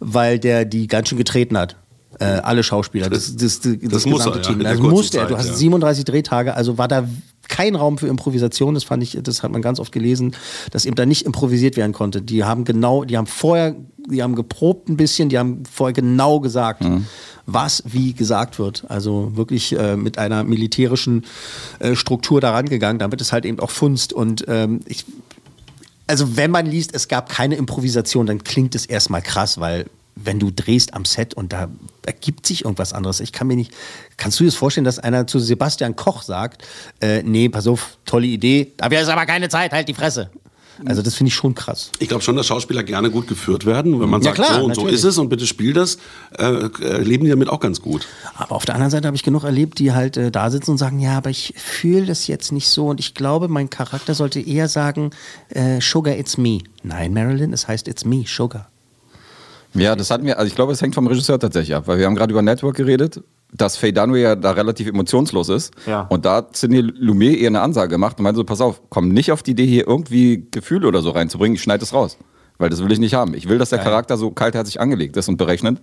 weil der die ganz schön getreten hat. Äh, alle Schauspieler, das, das, das, das, muss gesamte er, ja, Team. der Also musste er. Du hast ja. 37 Drehtage, also war da kein Raum für Improvisation. Das fand ich, das hat man ganz oft gelesen, dass eben da nicht improvisiert werden konnte. Die haben genau, die haben vorher, die haben geprobt ein bisschen, die haben vorher genau gesagt, was wie gesagt wird. Also wirklich äh, mit einer militärischen äh, Struktur daran gegangen, damit es halt eben auch funzt. Und ähm, ich, also wenn man liest, es gab keine Improvisation, dann klingt es erstmal krass, weil wenn du drehst am Set und da ergibt sich irgendwas anderes. Ich kann mir nicht, kannst du dir das vorstellen, dass einer zu Sebastian Koch sagt, äh, nee, pass auf, tolle Idee, dafür ist aber keine Zeit, halt die Fresse. Also das finde ich schon krass. Ich glaube schon, dass Schauspieler gerne gut geführt werden. Wenn man Ja, sagt, klar, so und so natürlich. ist es und bitte spiel das, äh, äh, leben die damit auch ganz gut. Aber auf der anderen Seite habe ich genug erlebt, die halt äh, da sitzen und sagen, ja, aber ich fühle das jetzt nicht so und ich glaube, mein Charakter sollte eher sagen, äh, Sugar, it's me. Nein, Marilyn, es heißt it's me, Sugar. Ja, das hatten wir, also ich glaube, es hängt vom Regisseur tatsächlich ab, weil wir haben gerade über Network geredet, dass Faye Dunaway ja da relativ emotionslos ist. Ja. Und da hat Sidney Lumet eher eine Ansage gemacht und meinte so, pass auf, komm nicht auf die Idee, hier irgendwie Gefühle oder so reinzubringen, ich schneide es raus. Weil das will ich nicht haben. Ich will, dass der Charakter so kaltherzig angelegt ist und berechnet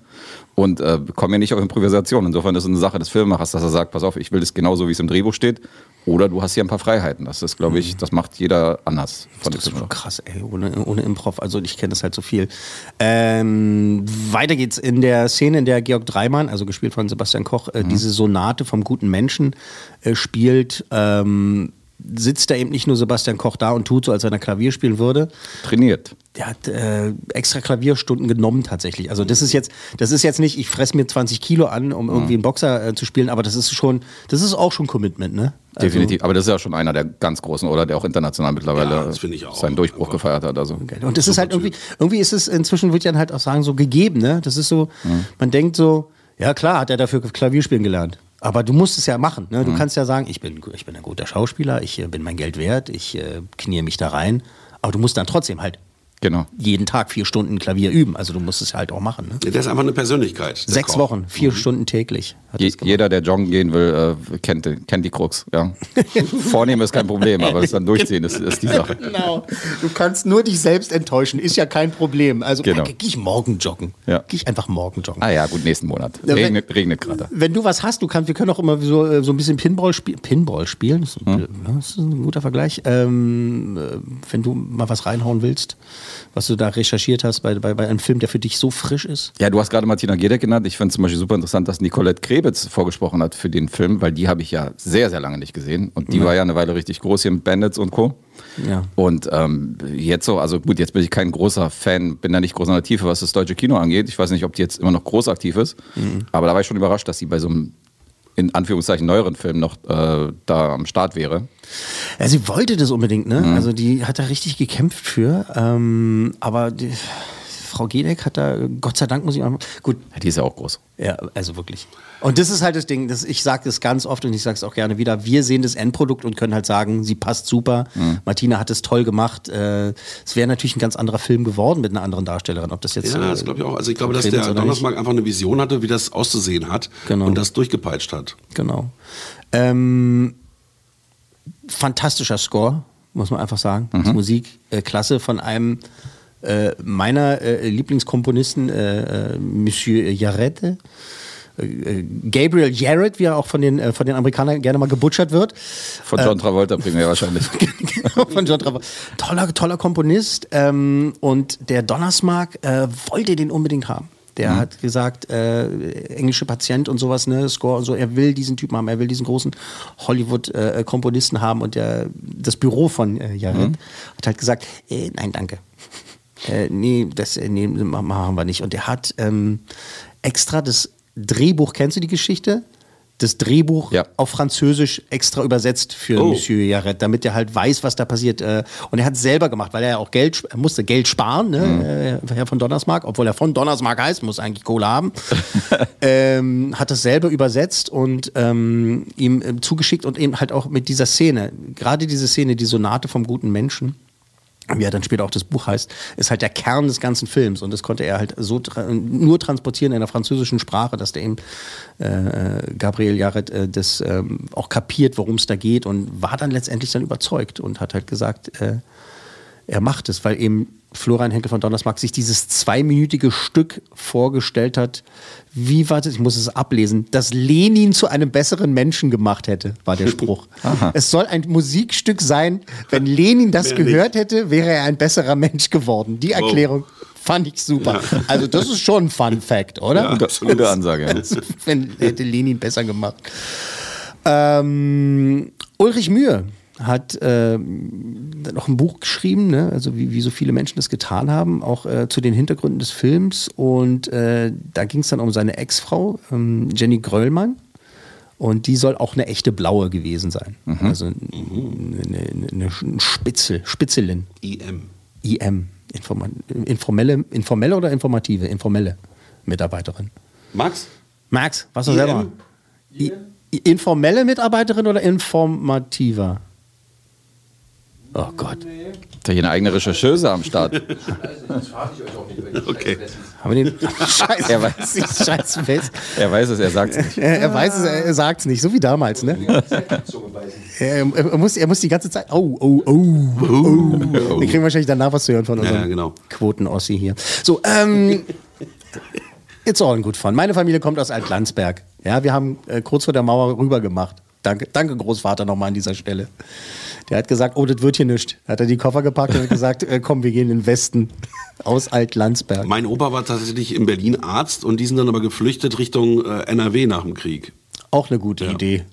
und äh, komme hier nicht auf Improvisation. Insofern ist es eine Sache des Filmemachers, dass er sagt, pass auf, ich will das genauso, wie es im Drehbuch steht. Oder du hast hier ein paar Freiheiten. Das ist, glaube ich, das macht jeder anders von Das ist schon krass, ey, ohne, ohne Improv. Also ich kenne das halt so viel. Ähm, weiter geht's in der Szene, in der Georg Dreimann, also gespielt von Sebastian Koch, Mhm. äh, diese Sonate vom guten Menschen äh, spielt. Ähm, sitzt da eben nicht nur Sebastian Koch da und tut so, als wenn er Klavier spielen würde. Trainiert. Der hat äh, extra Klavierstunden genommen tatsächlich. Also das ist jetzt, das ist jetzt nicht, ich fresse mir 20 Kilo an, um irgendwie einen Boxer äh, zu spielen, aber das ist schon, das ist auch schon Commitment, ne? Also- Definitiv. Aber das ist ja schon einer der ganz großen, oder? Der auch international mittlerweile Ja, das finde ich auch. seinen Durchbruch gefeiert hat. Also. Und das ist halt irgendwie, irgendwie ist es inzwischen, würde ich dann halt auch sagen, so gegeben, ne? Das ist so, man denkt so, ja klar, hat er dafür Klavierspielen gelernt. Aber du musst es ja machen. Ne? Du kannst ja sagen, ich bin, ich bin ein guter Schauspieler, ich äh, bin mein Geld wert, ich äh, knie mich da rein. Aber du musst dann trotzdem halt Genau. jeden Tag vier Stunden Klavier üben. Also du musst es halt auch machen. Ne? Der ist einfach eine Persönlichkeit. Sechs Koch. Wochen, vier Stunden täglich. Hat Je, das jeder, der joggen gehen will, äh, kennt, kennt die Krux. Ja. Vornehmen ist kein Problem, aber das dann durchziehen ist, ist die Sache. Genau. Du kannst nur dich selbst enttäuschen, ist ja kein Problem. Also Genau. äh, geh ich morgen joggen. Ja. Geh ich einfach morgen joggen. Ah ja, gut, nächsten Monat. Ja, wenn- Regnet, regnet gerade. Wenn du was hast, du kannst, wir können auch immer so, äh, so ein bisschen Pinball spielen. Pinball spielen, das ist, ein, Hm. ja, das ist ein guter Vergleich. Ähm, äh, wenn du mal was reinhauen willst, was du da recherchiert hast bei, bei, bei einem Film, der für dich so frisch ist. Ja, du hast gerade Martina Gedeck genannt. Ich finde zum Beispiel super interessant, dass Nicolette Krebitz vorgesprochen hat für den Film, weil die habe ich ja sehr, sehr lange nicht gesehen. Und die war ja eine Weile richtig groß hier mit Bandits und Co. Ja. Und ähm, jetzt so, also gut, jetzt bin ich kein großer Fan, bin da nicht groß in der Tiefe, was das deutsche Kino angeht. Ich weiß nicht, ob die jetzt immer noch groß aktiv ist. Aber da war ich schon überrascht, dass sie bei so einem in Anführungszeichen neueren Film noch äh, da am Start wäre. Ja, sie wollte das unbedingt, ne? Mhm. Also die hat da richtig gekämpft für. Ähm, aber die, Frau Gedeck hat da, Gott sei Dank muss ich auch, gut, Ja, die ist ja auch groß. Ja, also wirklich. Und das ist halt das Ding, das, ich sage das ganz oft und ich sage es auch gerne wieder, wir sehen das Endprodukt und können halt sagen, sie passt super, Mhm. Martina hat es toll gemacht. Äh, es wäre natürlich ein ganz anderer Film geworden mit einer anderen Darstellerin, ob das jetzt... Ja, äh, das glaube ich auch. Also ich glaube, dass der oder Donnersmarck einfach eine Vision hatte, wie das auszusehen hat Genau. und das durchgepeitscht hat. Genau. Ähm, fantastischer Score, muss man einfach sagen. Mhm. Musik, äh, klasse von einem äh, meiner äh, Lieblingskomponisten, äh, äh, Monsieur Jarrette. Äh, äh, Gabriel Jarrett, wie er auch von den, äh, von den Amerikanern gerne mal gebutschert wird. Von John Travolta bringen wir wahrscheinlich. Genau, von John Travolta. Toller, toller Komponist. Ähm, und der Donnersmark äh, wollte den unbedingt haben. Der Mhm. hat gesagt, äh, englische Patient und sowas, ne, Score und so, er will diesen Typen haben, er will diesen großen Hollywood-Komponisten haben und der, das Büro von äh, Jared Mhm. hat halt gesagt, äh, nein, danke. Äh, nee, das äh, nee, ma- machen wir nicht. Und er hat ähm, extra das Drehbuch, kennst du die Geschichte? Das Drehbuch Ja. auf Französisch extra übersetzt für Oh. Monsieur Jared, damit er halt weiß, was da passiert. Äh, Und er hat es selber gemacht, weil er ja auch Geld, er musste Geld sparen, ne? äh, Herr von Donnersmarck, obwohl er von Donnersmarck heißt, muss eigentlich Kohle haben. ähm, hat das selber übersetzt und ähm, ihm zugeschickt und eben halt auch mit dieser Szene, gerade diese Szene, die Sonate vom guten Menschen, wie er dann später auch das Buch heißt, ist halt der Kern des ganzen Films. Und das konnte er halt so tra nur transportieren in der französischen Sprache, dass der eben äh, Gabriel Jared äh, das ähm, auch kapiert, worum es da geht und war dann letztendlich dann überzeugt und hat halt gesagt, äh, er macht es, weil eben Florian Henkel von Donnersmarck sich dieses zweiminütige Stück vorgestellt hat. Wie war das? Ich muss es ablesen. Dass Lenin zu einem besseren Menschen gemacht hätte, war der Spruch. es soll ein Musikstück sein. Wenn Lenin das Mehr gehört hätte, wäre er ein besserer Mensch geworden. Die Erklärung fand ich super. Also, das ist schon ein Fun Fact, oder? Gute, gute Ansage. Ja. Also, wenn hätte Lenin besser gemacht. Ähm, Ulrich Mühe hat ähm, noch ein Buch geschrieben, ne? also wie, wie so viele Menschen das getan haben, auch äh, zu den Hintergründen des Films. Und äh, da ging es dann um seine Ex-Frau, ähm, Jenny Gröllmann. Und die soll auch eine echte Blaue gewesen sein. Also eine, eine, eine Spitzel, Spitzelin. IM. IM. Informa informelle, informelle oder informative? Informelle Mitarbeiterin. Max? Max, was du selber? I, informelle Mitarbeiterin oder informativer? Oh Gott. Hat er hier eine eigene Rechercheuse am Start? Okay. Haben wir den Scheiß, Er weiß. Scheiß West. Er weiß es, er sagt es nicht. Er, er weiß es, er, er sagt es nicht, so wie damals, ne? Er, er, er, muss, er muss die ganze Zeit. Oh, oh, oh, oh. Wir kriegen wahrscheinlich danach was zu hören von unserem Ja, genau. Quoten-Ossi hier. So, ähm. It's all in good fun. Meine Familie kommt aus Altlandsberg. Ja, wir haben äh, kurz vor der Mauer rüber gemacht. Danke, danke Großvater nochmal an dieser Stelle. Der hat gesagt, oh, das wird hier nichts. Hat er die Koffer gepackt und hat gesagt, äh, komm, wir gehen in den Westen aus Altlandsberg. Mein Opa war tatsächlich in Berlin Arzt und die sind dann aber geflüchtet Richtung äh, NRW nach dem Krieg. Auch eine gute Idee.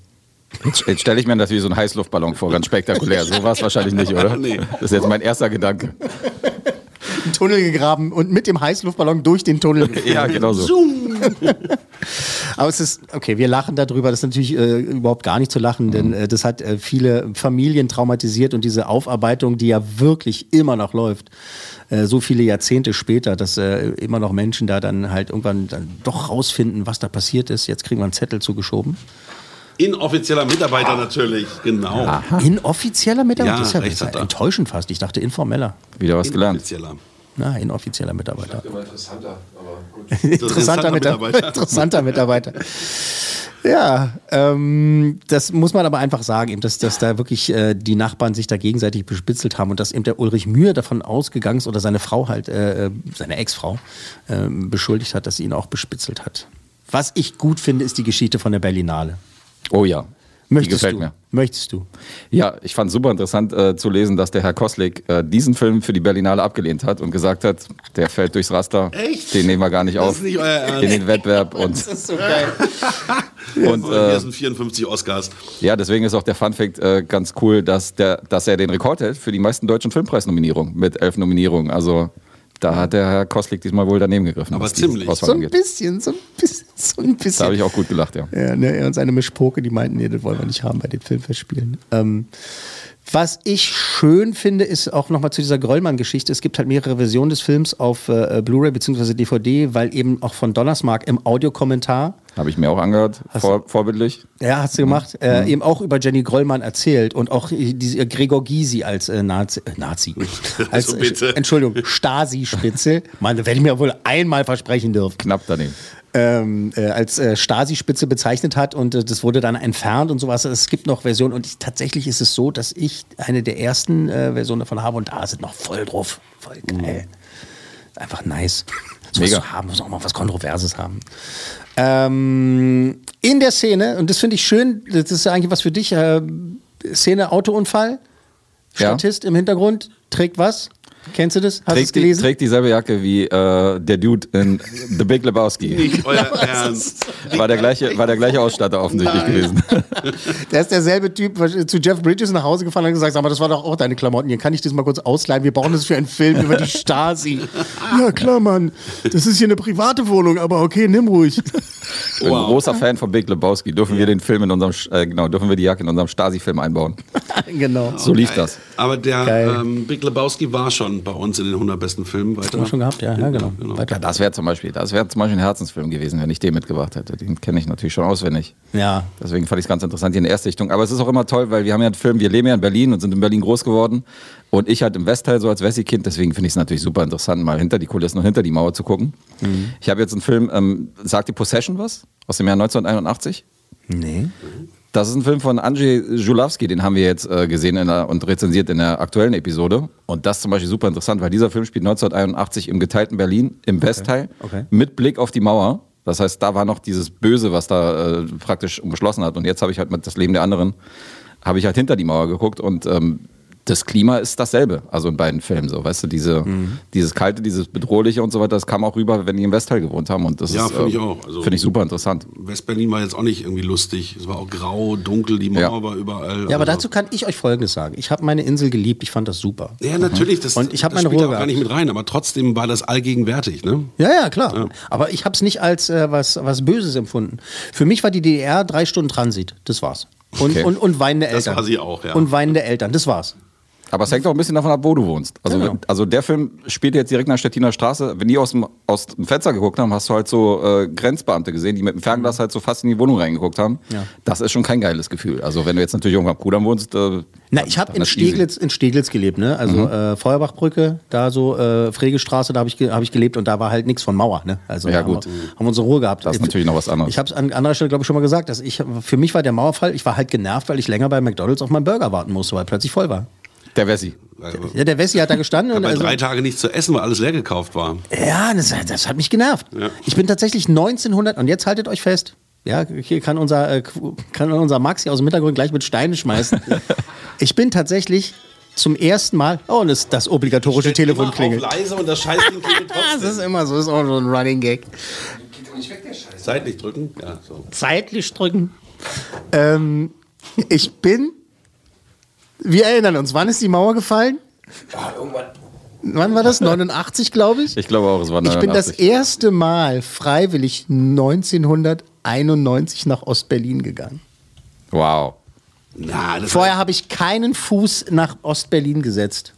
Jetzt, jetzt stelle ich mir das wie so ein Heißluftballon vor, ganz spektakulär. So war es wahrscheinlich nicht, oder? Nee. Das ist jetzt mein erster Gedanke. Einen Tunnel gegraben und mit dem Heißluftballon durch den Tunnel. Ja, genau so. Aber es ist, okay, wir lachen darüber. Das ist natürlich äh, überhaupt gar nicht zu lachen, denn äh, das hat äh, viele Familien traumatisiert und diese Aufarbeitung, die ja wirklich immer noch läuft, äh, so viele Jahrzehnte später, dass äh, immer noch Menschen da dann halt irgendwann dann doch rausfinden, was da passiert ist. Jetzt kriegen wir einen Zettel zugeschoben. Inoffizieller Mitarbeiter natürlich, genau. Inoffizieller Mitarbeiter? Ja, das ist ja, recht das ist ja enttäuschend fast. Ich dachte informeller. Wieder was gelernt. Na, inoffizieller Mitarbeiter. interessanter, aber gut. Interessanter, Interessanter Mitarbeiter. Mitarbeiter. Interessanter Mitarbeiter. Ja, ähm, das muss man aber einfach sagen, eben, dass, dass da wirklich äh, die Nachbarn sich da gegenseitig bespitzelt haben und dass eben der Ulrich Mühe davon ausgegangen ist oder seine Frau halt, äh, äh, seine Ex-Frau, äh, beschuldigt hat, dass sie ihn auch bespitzelt hat. Was ich gut finde, ist die Geschichte von der Berlinale. Oh ja. Möchtest du? mir. Möchtest du? Ja, ich fand super interessant äh, zu lesen, dass der Herr Koslik äh, diesen Film für die Berlinale abgelehnt hat und gesagt hat, der fällt durchs Raster. Echt? Den nehmen wir gar nicht Das auf. ist nicht euer Ernst. in den Wettbewerb. Und, ist so geil. und Hier äh, sind 54 Oscars. ja, deswegen ist auch der Funfact äh, ganz cool, dass, der, dass er den Rekord hält für die meisten deutschen Filmpreisnominierungen mit elf Nominierungen. Also da hat der Herr Koslik diesmal wohl daneben gegriffen. Aber ziemlich. So ein angeht. bisschen, so ein bisschen, so ein bisschen. Da habe ich auch gut gelacht, ja. Ja, ne, er und seine Mischpoke, die meinten, nee, das wollen wir nicht haben bei den Filmfestspielen. Ähm, was ich schön finde, ist auch nochmal zu dieser Gröllmann-Geschichte. Es gibt halt mehrere Versionen des Films auf äh, Blu-ray bzw. DVD, weil eben auch von Donnersmark im Audiokommentar, Habe ich mir auch angehört, vor, vorbildlich. ja, hast du gemacht, äh, eben auch über Jenny Gröllmann erzählt und auch äh, diese Gregor Gysi als äh, Nazi, äh, Nazi, als, Also bitte. äh, Entschuldigung, Stasi-Spitze. Mann, werde ich mir wohl einmal versprechen dürfen Knapp daneben. Ähm, äh, als äh, Stasi-Spitze bezeichnet hat und äh, das wurde dann entfernt und sowas. Es gibt noch Versionen und ich, tatsächlich ist es so, dass ich eine der ersten äh, Versionen davon habe und da sind noch voll drauf. Voll geil. Einfach nice. So Mega. Was haben, muss auch mal was Kontroverses haben. Ähm, in der Szene, und das finde ich schön, das ist eigentlich was für dich, äh, Szene Autounfall, Ja. Statist im Hintergrund, trägt was? Kennst du das? Hast du es Trägt, die, gelesen? trägt dieselbe Jacke wie äh, der Dude in The Big Lebowski. Nicht euer Ernst. War der gleiche, war der gleiche Ausstatter offensichtlich gewesen. Der ist derselbe Typ zu Jeff Bridges nach Hause gefahren und hat gesagt, aber das war doch auch deine Klamotten. Hier kann ich das mal kurz ausleihen. Wir brauchen das für einen Film über die Stasi. ja klar, Mann. Das ist hier eine private Wohnung, aber okay, nimm ruhig. Ich bin ein großer Fan von Big Lebowski. Dürfen wir den Film in unserem, äh, genau, dürfen wir die Jacke in unserem Stasi-Film einbauen. genau. So lief das. Aber der ähm, Big Lebowski war schon bei uns in den 100 besten Filmen. Weiter. Haben wir schon gehabt, ja, ja genau. Weiter. Ja, das wäre zum Beispiel, das wäre zum Beispiel ein Herzensfilm gewesen, wenn ich den mitgebracht hätte. Den kenne ich natürlich schon auswendig. Ja. Deswegen fand ich es ganz interessant hier in der Erstrichtung. Aber es ist auch immer toll, weil wir haben ja einen Film, wir leben ja in Berlin und sind in Berlin groß geworden. Und ich halt im Westteil so als Wessi-Kind, deswegen finde ich es natürlich super interessant, mal hinter die Kulissen und hinter die Mauer zu gucken. Ich habe jetzt einen Film, ähm, sagt die Possession was? Aus dem Jahr 1981? Nee. Das ist ein Film von Andrzej Żuławski, den haben wir jetzt äh, gesehen der, und rezensiert in der aktuellen Episode. Und das ist zum Beispiel super interessant, weil dieser Film spielt 1981 im geteilten Berlin, im Westteil, okay. mit Blick auf die Mauer. Das heißt, da war noch dieses Böse, was da äh, praktisch umschlossen hat. Und jetzt habe ich halt mit das Leben der anderen, habe ich halt hinter die Mauer geguckt und ähm, das Klima ist dasselbe, also in beiden Filmen so, weißt du, diese, Mhm. dieses kalte, dieses bedrohliche und so weiter, das kam auch rüber, wenn die im Westteil gewohnt haben und das Ja, ist, finde ich ähm, auch. Also- finde ich super interessant. Westberlin war jetzt auch nicht irgendwie lustig. Es war auch grau, dunkel, die Mauer Ja. war überall. Ja, aber Also- dazu kann ich euch Folgendes sagen. Ich habe meine Insel geliebt. Ich fand das super. Ja, natürlich. Das, Und ich hab das meine Ruhe auch gar nicht mit rein, aber trotzdem war das allgegenwärtig. Ne? Ja, ja, klar. Aber ich habe es nicht als äh, was, was Böses empfunden. Für mich war die DDR drei Stunden Transit. Das war's. Und, Okay. und, und weinende Das Eltern. war sie auch, ja. Und weinende Eltern. Das war's. Aber es hängt auch ein bisschen davon ab, wo du wohnst. Also, Genau. also der Film spielt jetzt direkt nach Stettiner Straße. Wenn die aus dem, aus dem Fenster geguckt haben, hast du halt so äh, Grenzbeamte gesehen, die mit dem Fernglas halt so fast in die Wohnung reingeguckt haben. Ja. Das ist schon kein geiles Gefühl. Also wenn du jetzt natürlich irgendwo am Kudam wohnst. Äh, Na, ich habe in easy. Steglitz, in Steglitz gelebt, ne? Also Mhm. äh, Feuerbachbrücke, da so äh, Fregestraße, da habe ich, hab ich gelebt und da war halt nichts von Mauer, ne? Also Ja, haben gut. wir, haben wir unsere Ruhe gehabt. Das ist natürlich noch was anderes. Ich habe es an anderer Stelle, glaube ich, schon mal gesagt, dass ich, für mich war der Mauerfall, ich war halt genervt, weil ich länger bei McDonalds auf meinen Burger warten musste, weil plötzlich voll war. Der Wessi. Ja, der Wessi hat da gestanden und Aber also, drei Tage nichts zu essen, weil alles leer gekauft war. Ja, das, das hat mich genervt. Ja. Ich bin tatsächlich 1900 und jetzt haltet euch fest. Ja, hier kann unser, äh, kann unser Max hier aus dem Hintergrund gleich mit Steinen schmeißen. ich bin tatsächlich zum ersten Mal, oh, und das, das obligatorische Telefon klingelt. Auf leise und das Scheißding klingelt Das ist immer so, ist auch so ein Running Gag. Seitlich drücken. Ja, so. Zeitlich drücken. Ähm, ich bin, wir erinnern uns, wann ist die Mauer gefallen? Wann war das? 89, glaube ich. Ich glaube auch, es war Ich bin das 89. erste Mal freiwillig 1991 nach Ostberlin gegangen. Wow. Na, Vorher habe ich keinen Fuß nach Ostberlin gesetzt.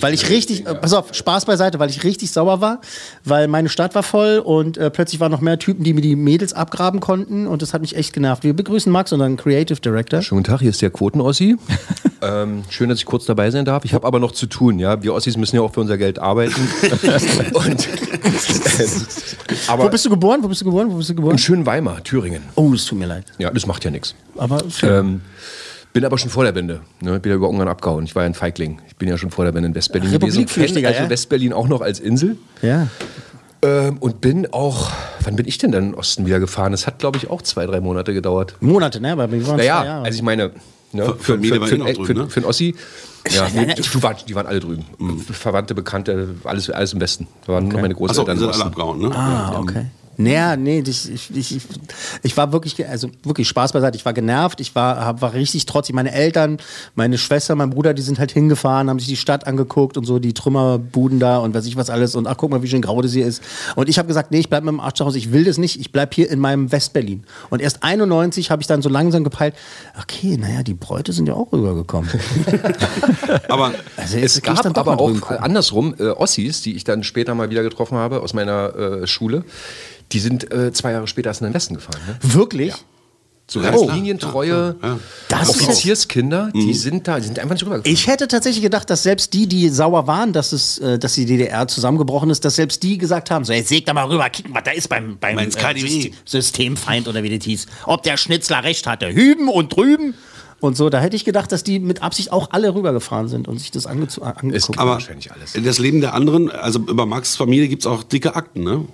Weil ich richtig, äh, pass auf, Spaß beiseite, weil ich richtig sauer war, weil meine Stadt war voll und äh, plötzlich waren noch mehr Typen, die mir die Mädels abgraben konnten und das hat mich echt genervt. Wir begrüßen Max, unseren Creative Director. Schönen guten Tag, hier ist der Quoten-Ossi. ähm, schön, dass ich kurz dabei sein darf. Ich habe aber noch zu tun, ja. Wir Ossis müssen ja auch für unser Geld arbeiten. Und, aber Wo bist du geboren? Wo bist du geboren? Wo bist du geboren? in schönen Weimar, Thüringen. Oh, es tut mir leid. Ja, das macht ja nichts. Aber schön. Ähm, bin aber schon vor der Wende. Ne? Bin ja über Ungarn abgehauen. Ich war ja ein Feigling. Ich bin ja schon vor der Wende in Westberlin gewesen. und kenn Republikflüchtiger, Also ja? Westberlin auch noch als Insel. ja. Ähm, und bin auch, wann bin ich denn dann in den Osten wieder gefahren? Das hat, glaube ich, auch zwei, drei Monate gedauert. Monate, ne? Aber wir waren zwei Naja, Jahre. also ich meine, ne, für, für, für, für, drüben, für, ne? für einen Ossi, ja, nee, nein, ich- die, waren, die waren alle drüben. Verwandte, Bekannte, alles, alles im Westen. Da waren nur meine Großeltern die im sind alle abgehauen, ne? Ah, okay. Naja, nee, ich, ich, ich, ich war wirklich, also wirklich Spaß beiseite. Ich war genervt, ich war, war richtig trotzig. Meine Eltern, meine Schwester, mein Bruder, die sind halt hingefahren, haben sich die Stadt angeguckt und so, die Trümmerbuden da und weiß ich was alles. Und ach, guck mal, wie schön grau das hier ist. Und ich habe gesagt, nee, ich bleib mit dem Arsch zu Hause, ich will das nicht, ich bleib hier in meinem Westberlin. Und erst 91 habe ich dann so langsam gepeilt, okay, naja, die Bräute sind ja auch rübergekommen. Aber Also Es gab dann aber auch andersrum äh, Ossis, die ich dann später mal wieder getroffen habe aus meiner äh, Schule. Die sind äh, zwei Jahre später erst in den Westen gefahren. Ne? Wirklich? So Ja, ganz klar. linientreue Das ist Offizierskinder, die sind da, die sind einfach nicht rübergefahren. Ich hätte tatsächlich gedacht, dass selbst die, die sauer waren, dass, es, äh, dass die DDR zusammengebrochen ist, dass selbst die gesagt haben, so jetzt säg da mal rüber, kicken, was da ist beim, beim KDW? System, Systemfeind oder wie das hieß. Ob der Schnitzler recht hatte, hüben und drüben und so. Da hätte ich gedacht, dass die mit Absicht auch alle rübergefahren sind und sich das ange angeguckt haben. aber wahrscheinlich alles. das Leben der anderen, also über Max Familie gibt es auch dicke Akten, ne?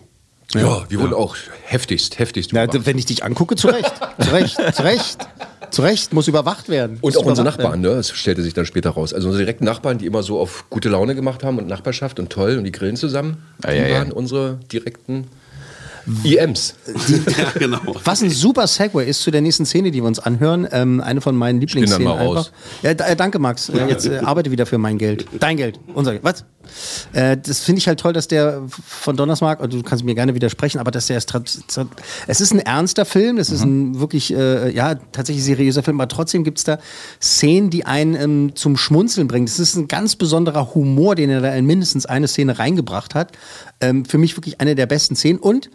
Ja, wir wurden auch heftigst, heftigst Na, überwacht. wenn ich dich angucke, zu Recht. zu Recht, zu Recht. Zu Recht, muss überwacht werden. Und Muss auch unsere Nachbarn, ne? das stellte sich dann später raus. Also unsere direkten Nachbarn, die immer so auf gute Laune gemacht haben und Nachbarschaft und toll und die grillen zusammen, Ja, die ja, ja. waren unsere direkten IMs. ja, genau. Was ein super Segway ist zu der nächsten Szene, die wir uns anhören. Ähm, eine von meinen bin dann Lieblingsszenen mal raus. einfach. Ja, da- danke, Max. Äh, jetzt äh, arbeite wieder für mein Geld. Dein Geld. Unser Geld. Was? Äh, das finde ich halt toll, dass der von Donnersmark, und du kannst mir gerne widersprechen, aber dass der es tra- es ist ein ernster Film, es ist ein wirklich, äh, ja, tatsächlich seriöser Film, aber trotzdem gibt es da Szenen, die einen ähm, zum Schmunzeln bringen. Das ist ein ganz besonderer Humor, den er da in mindestens eine Szene reingebracht hat. Ähm, für mich wirklich eine der besten Szenen und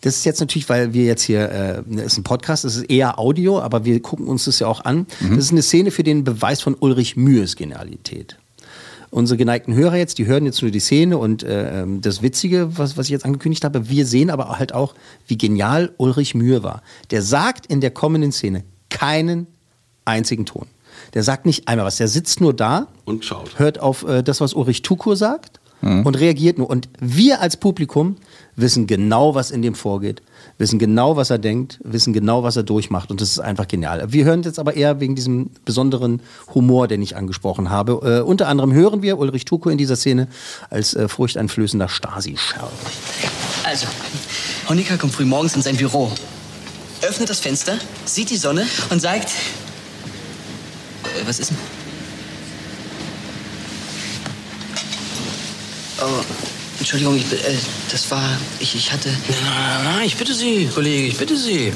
das ist jetzt natürlich, weil wir jetzt hier, äh, ist ein Podcast, das ist eher Audio, aber wir gucken uns das ja auch an. Das ist eine Szene für den Beweis von Ulrich Mühes Genialität. Unsere geneigten Hörer jetzt, die hören jetzt nur die Szene und äh, ähm, das Witzige, was, was ich jetzt angekündigt habe, wir sehen aber halt auch, wie genial Ulrich Mühe war. Der sagt in der kommenden Szene keinen einzigen Ton. Der sagt nicht einmal was, der sitzt nur da Und schaut. hört auf äh, das, was Ulrich Tukur sagt und reagiert nur. Und wir als Publikum wissen genau, was in dem vorgeht, wissen genau, was er denkt, wissen genau, was er durchmacht. Und das ist einfach genial. Wir hören jetzt aber eher wegen diesem besonderen Humor, den ich angesprochen habe. Äh, unter anderem hören wir Ulrich Tukur in dieser Szene als äh, furchteinflößender Stasi-Scherl. Also, Honecker kommt früh morgens in sein Büro, öffnet das Fenster, sieht die Sonne und sagt... Äh, was ist denn? Oh, Entschuldigung, ich, äh, das war... Ich, ich hatte... Nein, nein, nein, ich bitte Sie, Kollege, ich bitte Sie.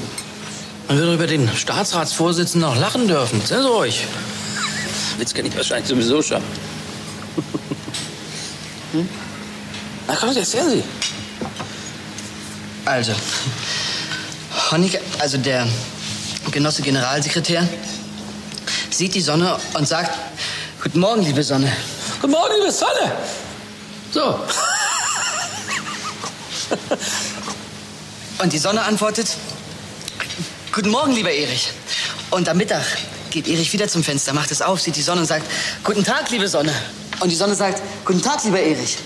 Man wird doch über den Staatsratsvorsitzenden auch lachen dürfen. Sehr so ruhig. Witz kenne ich wahrscheinlich sowieso schon. Hm? Na komm, erzählen Sie. Also, Honecker, also der Genosse Generalsekretär, sieht die Sonne und sagt... Guten Morgen, liebe Sonne. Guten Morgen, liebe Sonne. So. Und die Sonne antwortet, Guten Morgen, lieber Erich. Und am Mittag geht Erich wieder zum Fenster, macht es auf, sieht die Sonne und sagt, Guten Tag, liebe Sonne. Und die Sonne sagt, Guten Tag, lieber Erich.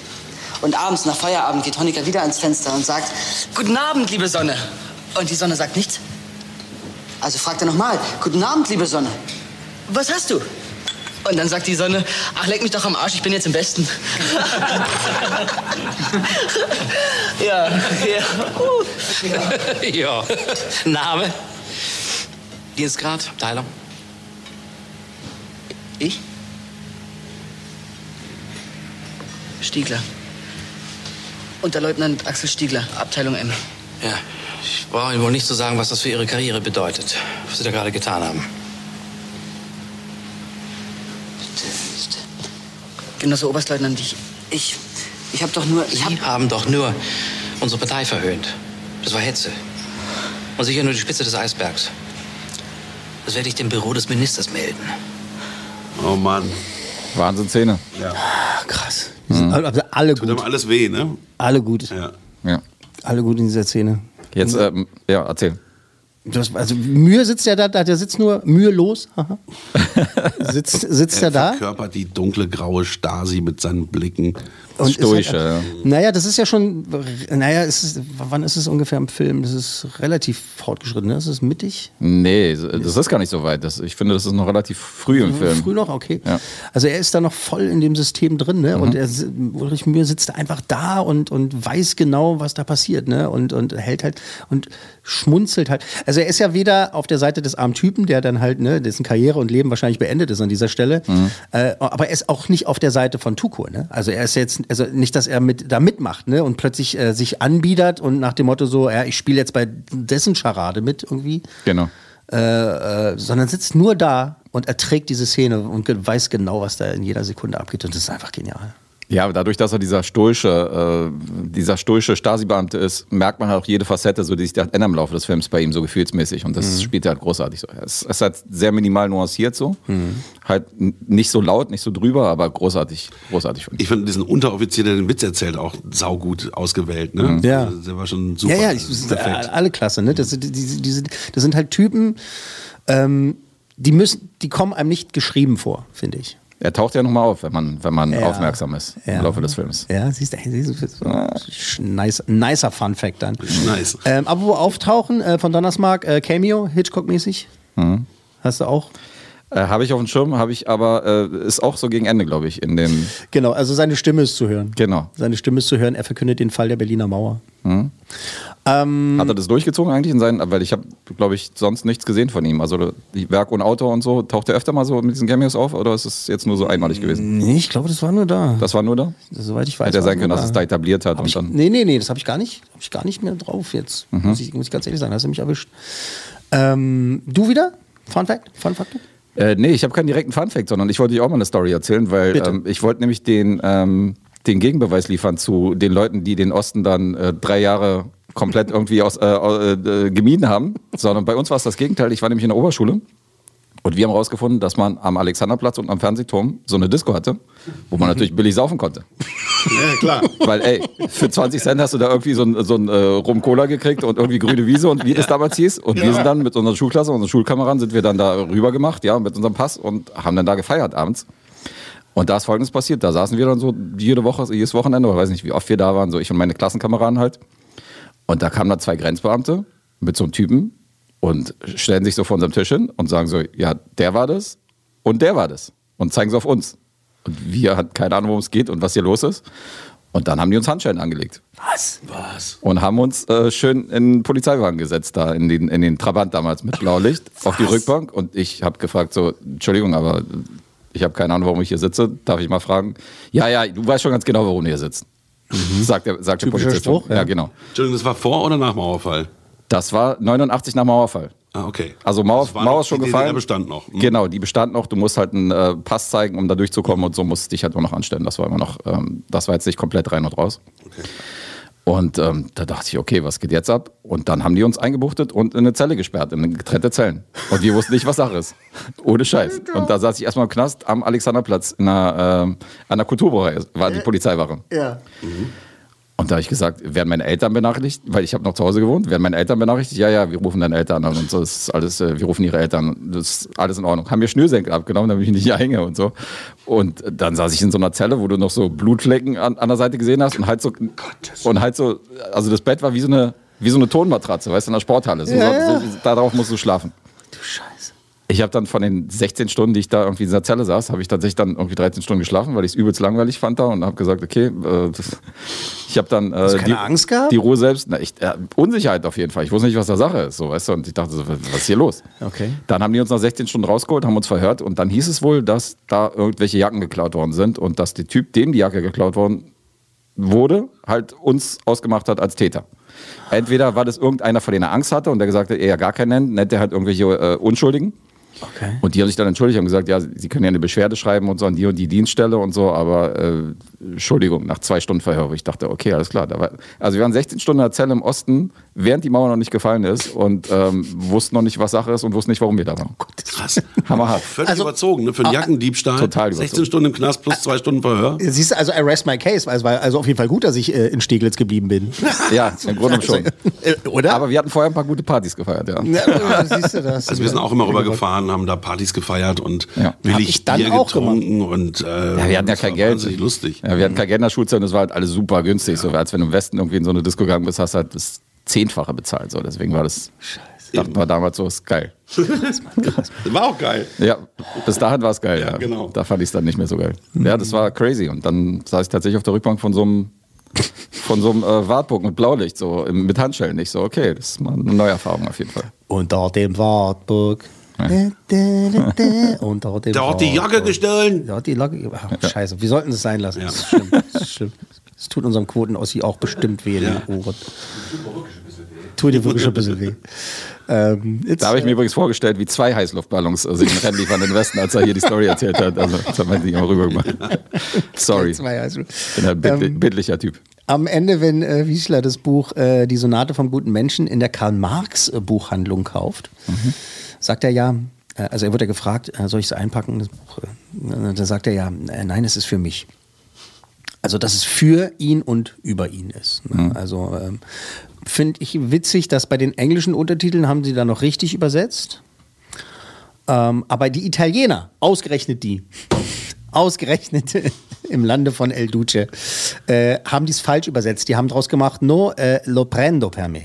Und abends nach Feierabend geht Honecker wieder ans Fenster und sagt, Guten Abend, liebe Sonne. Und die Sonne sagt nichts. Also fragt er nochmal, Guten Abend, liebe Sonne. Was hast du? Und dann sagt die Sonne, ach, leck mich doch am Arsch, ich bin jetzt im Westen. ja, ja. Ja. Name? Dienstgrad? Teilung? Ich? Stiegler. Unterleutnant Axel Stiegler, Abteilung M. Ja. Ich brauche Ihnen wohl nicht zu sagen, was das für Ihre Karriere bedeutet, was Sie da gerade getan haben. Genosse Oberstleutnant, ich. Ich. Ich hab doch nur. Ich hab, Sie haben doch nur unsere Partei verhöhnt. Das war Hetze. Und sicher nur die Spitze des Eisbergs. Das werde ich dem Büro des Ministers melden. Oh Mann. Wahnsinnsszene. Ja. Ah, krass. Die sind alle- alle Tut gut. aber alles weh, ne? Alle gut. Ja. Ja. Alle gut in dieser Szene. Jetzt, ähm, ja, erzähl. Du hast, also Mühe sitzt ja da, da, der sitzt nur mühelos. haha. sitzt sitzt er Er da? verkörpert die dunkle graue Stasi mit seinen Blicken. Und ist Stoische, halt, Naja, das ist ja schon, naja, es ist, wann ist es ungefähr im Film? Das ist relativ fortgeschritten, ne? Ist es mittig? Nee, das ist gar nicht so weit. Das, ich finde, das ist noch relativ früh im Film. Früh noch, okay. Ja. Also er ist da noch voll in dem System drin, ne? Mhm. Und er, Ulrich Mühe sitzt da einfach da und, und weiß genau, was da passiert, ne? Und, und hält halt und schmunzelt halt. Also er ist ja weder auf der Seite des armen Typen, der dann halt, ne, dessen Karriere und Leben wahrscheinlich beendet ist an dieser Stelle, Mhm. äh, aber er ist auch nicht auf der Seite von Tukur, ne? Also er ist jetzt, also nicht, dass er mit da mitmacht, ne? Und plötzlich äh, sich anbiedert und nach dem Motto so, ja, ich spiele jetzt bei dessen Charade mit irgendwie Genau. äh, äh, sondern sitzt nur da und erträgt diese Szene und weiß genau, was da in jeder Sekunde abgeht. Und das ist einfach genial. Ja, aber dadurch, dass er dieser stoische, äh, dieser stoische Stasi-Beamte ist, merkt man halt auch jede Facette, so die sich da ändert im Laufe des Films bei ihm so gefühlsmäßig. Und das Mhm. spielt er halt großartig so. Es ist halt sehr minimal nuanciert so. Mhm. Halt nicht so laut, nicht so drüber, aber großartig, großartig. Ich finde diesen Unteroffizier, der den Witz erzählt, auch saugut ausgewählt. Ne? Mhm. Ja. Also, Der war schon super. ja, ja, ich, perfekt. alle klasse. Ne? Das, sind- die, die, das sind halt Typen, ähm, die, müssen, die kommen einem nicht geschrieben vor, finde ich. Er taucht ja nochmal auf, wenn man, wenn man Ja. aufmerksam ist Ja. im Laufe des Films. Ja, siehst du, siehst du so, sch- nice, nicer Fun Fact dann. Nice. Ähm, aber wo auftauchen äh, von Donnersmark, äh, Cameo, Hitchcock-mäßig? Mhm. Hast du auch? Äh, habe ich auf dem Schirm, habe ich aber, äh, ist auch so gegen Ende, glaube ich, in dem. Genau, also seine Stimme ist zu hören. Genau. Seine Stimme ist zu hören. Er verkündet den Fall der Berliner Mauer. Hm. Ähm, Hat er das durchgezogen eigentlich in seinen, weil ich habe, glaube ich, sonst nichts gesehen von ihm. Also die Werk und Autor und so, taucht er öfter mal so mit diesen Cameos auf oder ist es jetzt nur so einmalig gewesen? Nee, ich glaube, das war nur da. Das war nur da? Soweit ich weiß. Hätte ja sein können, dass es da etabliert hat Hab und ich, dann. nee, nee, nee, das habe ich gar nicht, habe ich gar nicht mehr drauf jetzt. Mhm. Muss, ich, muss ich ganz ehrlich sagen, hast du mich erwischt. Ähm, du wieder? Fun Fact? Fun Fact? Äh, nee, ich habe keinen direkten Funfact, sondern ich wollte dir auch mal eine Story erzählen, weil ähm, ich wollte nämlich den, ähm, den Gegenbeweis liefern zu den Leuten, die den Osten dann äh, drei Jahre komplett irgendwie aus, äh, äh, gemieden haben, sondern bei uns war es das Gegenteil. Ich war nämlich in der Oberschule und wir haben herausgefunden, dass man am Alexanderplatz und am Fernsehturm so eine Disco hatte, wo man natürlich billig saufen konnte. Ja, klar. Weil, ey, für 20 Cent hast du da irgendwie so ein, so ein äh, Rum-Cola gekriegt und irgendwie grüne Wiese und wie das damals hieß. Und wir sind dann mit unserer Schulklasse, unseren Schulkameraden, sind wir dann da rüber gemacht, ja, mit unserem Pass und haben dann da gefeiert abends. Und da ist Folgendes passiert. Da saßen wir dann so jede Woche, jedes Wochenende, oder weiß nicht, wie oft wir da waren, so ich und meine Klassenkameraden halt. Und da kamen da zwei Grenzbeamte mit so einem Typen und stellen sich so vor unserem Tisch hin und sagen so, ja, der war das und der war das. Und zeigen sie auf uns. Und wir hatten keine Ahnung, worum es geht und was hier los ist. Und dann haben die uns Handschellen angelegt. Was? Was? Und haben uns äh, schön in den Polizeiwagen gesetzt, da in den, in den Trabant damals mit Blaulicht auf die Rückbank. Und ich habe gefragt, so, Entschuldigung, aber ich habe keine Ahnung, warum ich hier sitze. Darf ich mal fragen? Ja, ja, du weißt schon ganz genau, warum du hier sitzt. Sagt der, sagt der Typischer Polizist. Spruch, ja. ja. genau. Entschuldigung, das war vor oder nach Mauerfall? Das war 89 nach Mauerfall. Ah, okay. Also Mauer, Mauer noch- ist schon die gefallen. DDR bestand noch. Hm. Genau, die bestand noch. Du musst halt einen äh, Pass zeigen, um da durchzukommen und so musst du dich halt nur noch anstellen. Das war immer noch, ähm, das war jetzt nicht komplett rein und raus. Und ähm, da dachte ich, okay, was geht jetzt ab? Und dann haben die uns eingebuchtet und in eine Zelle gesperrt, in getrennte Zellen. Und wir wussten nicht, was Sache ist. Ohne Scheiß. Und da saß ich erstmal im Knast am Alexanderplatz in einer, an der Kulturbrauerei, war die Polizeiwache. Ja. Und da habe ich gesagt, werden meine Eltern benachrichtigt, weil ich habe noch zu Hause gewohnt, werden meine Eltern benachrichtigt? Ja, ja, wir rufen deine Eltern an und so, das ist alles, äh, wir rufen ihre Eltern, das ist alles in Ordnung. Haben mir Schnürsenkel abgenommen, damit ich nicht hier hänge und so. Und dann saß ich in so einer Zelle, wo du noch so Blutflecken an, an der Seite gesehen hast und halt so, und halt so, also das Bett war wie so eine, wie so eine Tonmatratze, weißt du, in der Sporthalle. So, Ja, ja. So, darauf musst du schlafen. Du Scheiße. Ich habe dann von den 16 Stunden, die ich da irgendwie in dieser Zelle saß, habe ich tatsächlich dann irgendwie 13 Stunden geschlafen, weil ich es übelst langweilig fand da und habe gesagt, okay, äh, das, ich habe dann äh, Hast du keine die, Angst gehabt? die Ruhe selbst, na, ich, äh, Unsicherheit auf jeden Fall. Ich wusste nicht, was da Sache ist, so weißt du, und ich dachte, so, was ist hier los? Okay. Dann haben die uns nach 16 Stunden rausgeholt, haben uns verhört und dann hieß es wohl, dass da irgendwelche Jacken geklaut worden sind und dass der Typ, dem die Jacke geklaut worden wurde, halt uns ausgemacht hat als Täter. Entweder war das irgendeiner, von dem er Angst hatte und der gesagt hat, er ja gar keinen nennt, nennt er halt irgendwelche äh, Unschuldigen. Okay. Und die haben sich dann entschuldigt und gesagt, ja, sie können ja eine Beschwerde schreiben und so an die und die Dienststelle und so, aber äh, Entschuldigung, nach zwei Stunden Verhör. Ich dachte, okay, alles klar. War, also wir waren 16 Stunden in der Zelle im Osten, während die Mauer noch nicht gefallen ist und ähm, wussten noch nicht, was Sache ist und wussten nicht, warum wir da waren. Krass. Hammerhart. Völlig Also- überzogen, ne? Für einen Jackendiebstahl. Total 16 überzogen. Stunden im Knast plus zwei Stunden Verhör. Siehst du, also I rest my case, weil es war also auf jeden Fall gut, dass ich äh, in Steglitz geblieben bin. Ja, im Grunde schon. Äh, Oder? Aber wir hatten vorher ein paar gute Partys gefeiert, ja. ja, siehst du das? Also wir sind auch immer rübergefahren, haben da Partys gefeiert und Ja. Billig ich dann Bier auch getrunken und äh, Ja, wir hatten ja das kein war Geld. Wahnsinnig lustig. Ja, wir hatten kein Geld in der Schulzeit und es war halt alles super günstig. So, als wenn du im Westen irgendwie in so eine Disco gegangen bist, hast du halt das Zehnfache bezahlt. So. Deswegen war das, dachten wir damals so, ist geil. War auch geil. Ja, bis dahin war es geil. Ja, Ja, genau. Da fand ich es dann nicht mehr so geil. Ja, das war crazy. Und dann saß ich tatsächlich auf der Rückbank von so einem von so einem äh, Wartburg mit Blaulicht, so im- mit Handschellen. Ich so, okay, das ist mal eine neue Erfahrung auf jeden Fall. Unter dem Wartburg. Ja. Unter dem Der hat die Jacke gestohlen. Der hat die Jacke. Ach, Scheiße, wir sollten es sein lassen. Ja. Das ist schlimm. Das ist schlimm. Das tut unserem Quoten-Ossi auch bestimmt weh in den Ohren. Tut dir wirklich ein bisschen weh. Ähm, Da habe ich mir übrigens vorgestellt, wie zwei Heißluftballons äh, sich Rennen liefern in den Westen, als er hier die Story erzählt hat. Also, das haben wir nicht mal rüber gemacht. Sorry. Ich bin ein bildli- Ähm, bildlicher Typ. am Ende, wenn äh, Wiesler das Buch äh, Die Sonate vom guten Menschen in der Karl-Marx-Buchhandlung kauft, sagt er ja, äh, also er wird ja gefragt, äh, soll ich es einpacken, das Buch? Äh, da sagt er ja, äh, nein, es ist für mich. Also, dass es für ihn und über ihn ist. Ne? Also, ähm, finde ich witzig, dass bei den englischen Untertiteln haben sie da noch richtig übersetzt. Ähm, aber die Italiener, ausgerechnet die, ausgerechnet im Lande von El Duce, äh, haben dies falsch übersetzt. Die haben daraus gemacht, no äh, lo prendo per me.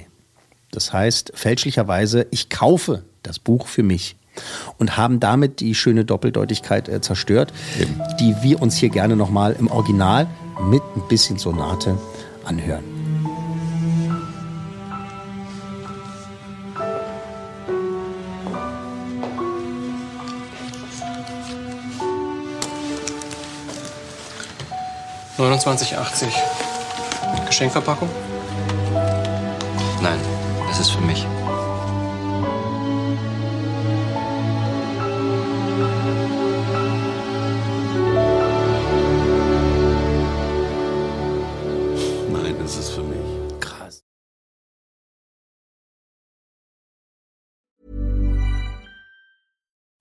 Das heißt fälschlicherweise, ich kaufe das Buch für mich. und haben damit die schöne Doppeldeutigkeit äh, zerstört, die wir uns hier gerne nochmal im Original mit ein bisschen Sonate anhören. ...29,80. Geschenkverpackung? Nein, das ist für mich.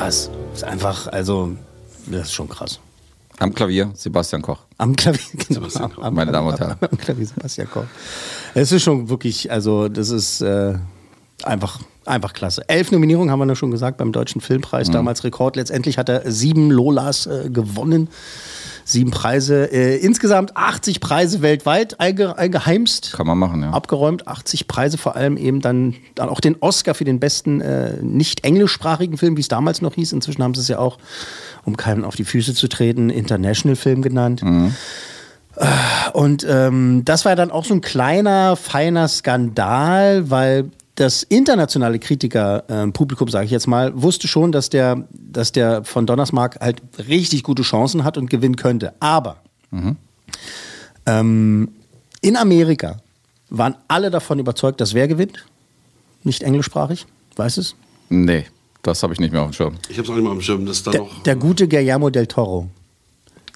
Krass. Ist einfach, also, das ist schon krass. Am Klavier Sebastian Koch. Am Klavier, genau. Am, Meine Damen und Herren. Am Klavier Sebastian Koch. Es ist schon wirklich, also das ist äh, einfach, einfach klasse. Elf Nominierungen haben wir ja schon gesagt beim Deutschen Filmpreis, Mhm. damals Rekord. Letztendlich hat er sieben Lolas äh, gewonnen. Sieben Preise, äh, insgesamt 80 Preise weltweit einge eingeheimst. Kann man machen, ja. Abgeräumt, 80 Preise, vor allem eben dann, dann auch den Oscar für den besten äh, nicht englischsprachigen Film, wie es damals noch hieß. Inzwischen haben sie es ja auch, um keinen auf die Füße zu treten, International Film genannt. Und ähm, das war dann auch so ein kleiner, feiner Skandal, weil das internationale Kritikerpublikum, sage ich jetzt mal, wusste schon, dass der, dass der von Donnersmarck halt richtig gute Chancen hat und gewinnen könnte. Aber ähm, in Amerika waren alle davon überzeugt, dass wer gewinnt? Nicht englischsprachig, weißt du es? Nee, das habe ich nicht mehr auf dem Schirm. Ich habe es auch nicht mal am Schirm, dass da Der, noch. der gute Guillermo del Toro.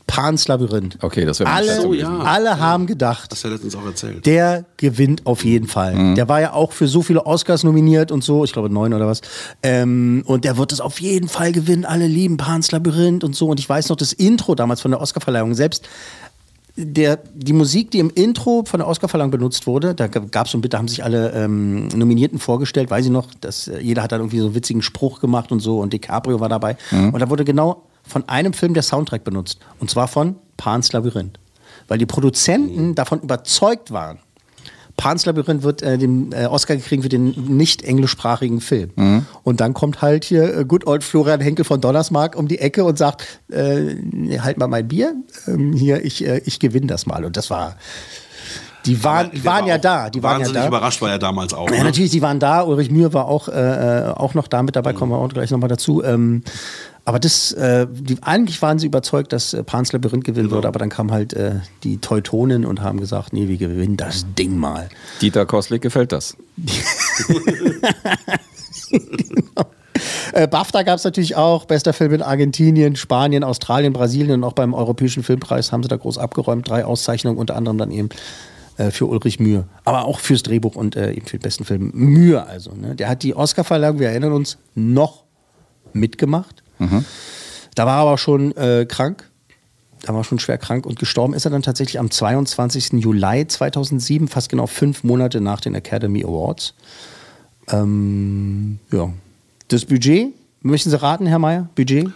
Pans Labyrinth. Okay, das wäre Alle, Schätz gewesen. alle haben gedacht, Hast du ja letztens auch erzählt. der gewinnt auf jeden Fall. Mhm. Der war ja auch für so viele Oscars nominiert und so, ich glaube neun oder was. Ähm, und der wird es auf jeden Fall gewinnen. Alle lieben Pans Labyrinth und so. Und ich weiß noch das Intro damals von der Oscarverleihung. Selbst der, die Musik, die im Intro von der Oscarverleihung benutzt wurde, da gab es so ein Bitte, da haben sich alle ähm, Nominierten vorgestellt, weiß ich noch, dass äh, jeder hat dann irgendwie so einen witzigen Spruch gemacht und so und DiCaprio war dabei. Mhm. Und da wurde genau von einem Film der Soundtrack benutzt. Und zwar von Pans Labyrinth. Weil die Produzenten davon überzeugt waren, Pans Labyrinth wird äh, den äh, Oscar kriegen für den nicht englischsprachigen Film. Mhm. Und dann kommt halt hier äh, Good Old Florian Henkel von Donnersmarck um die Ecke und sagt, äh, halt mal mein Bier, ähm, hier, ich, äh, ich gewinne das mal. Und das war, die waren, die waren war ja da, die waren ja Wahnsinnig da. überrascht war er damals auch. Ja, ne? natürlich, die waren da. Ulrich Mühe war auch, äh, auch noch da mit dabei, kommen wir auch gleich nochmal dazu. Ähm, aber das, äh, die, eigentlich waren sie überzeugt, dass äh, Pans Labyrinth gewinnen würde, aber dann kamen halt äh, die Teutonen und haben gesagt, nee, wir gewinnen das Ding mal. Dieter Koslik gefällt das. Äh, BAFTA gab es natürlich auch, bester Film in Argentinien, Spanien, Australien, Brasilien und auch beim Europäischen Filmpreis haben sie da groß abgeräumt. Drei Auszeichnungen, unter anderem dann eben äh, für Ulrich Mühe. Aber auch fürs Drehbuch und äh, eben für den besten Film. Mühe also. Ne? Der hat die Oscarverleihung, wir erinnern uns, noch mitgemacht. Da war er aber schon äh, krank. Da war er schon schwer krank und gestorben ist er dann tatsächlich am 22. Juli 2007, fast genau fünf Monate nach den Academy Awards. Ähm, ja. Das Budget, möchten Sie raten, Herr Mayer? Budget?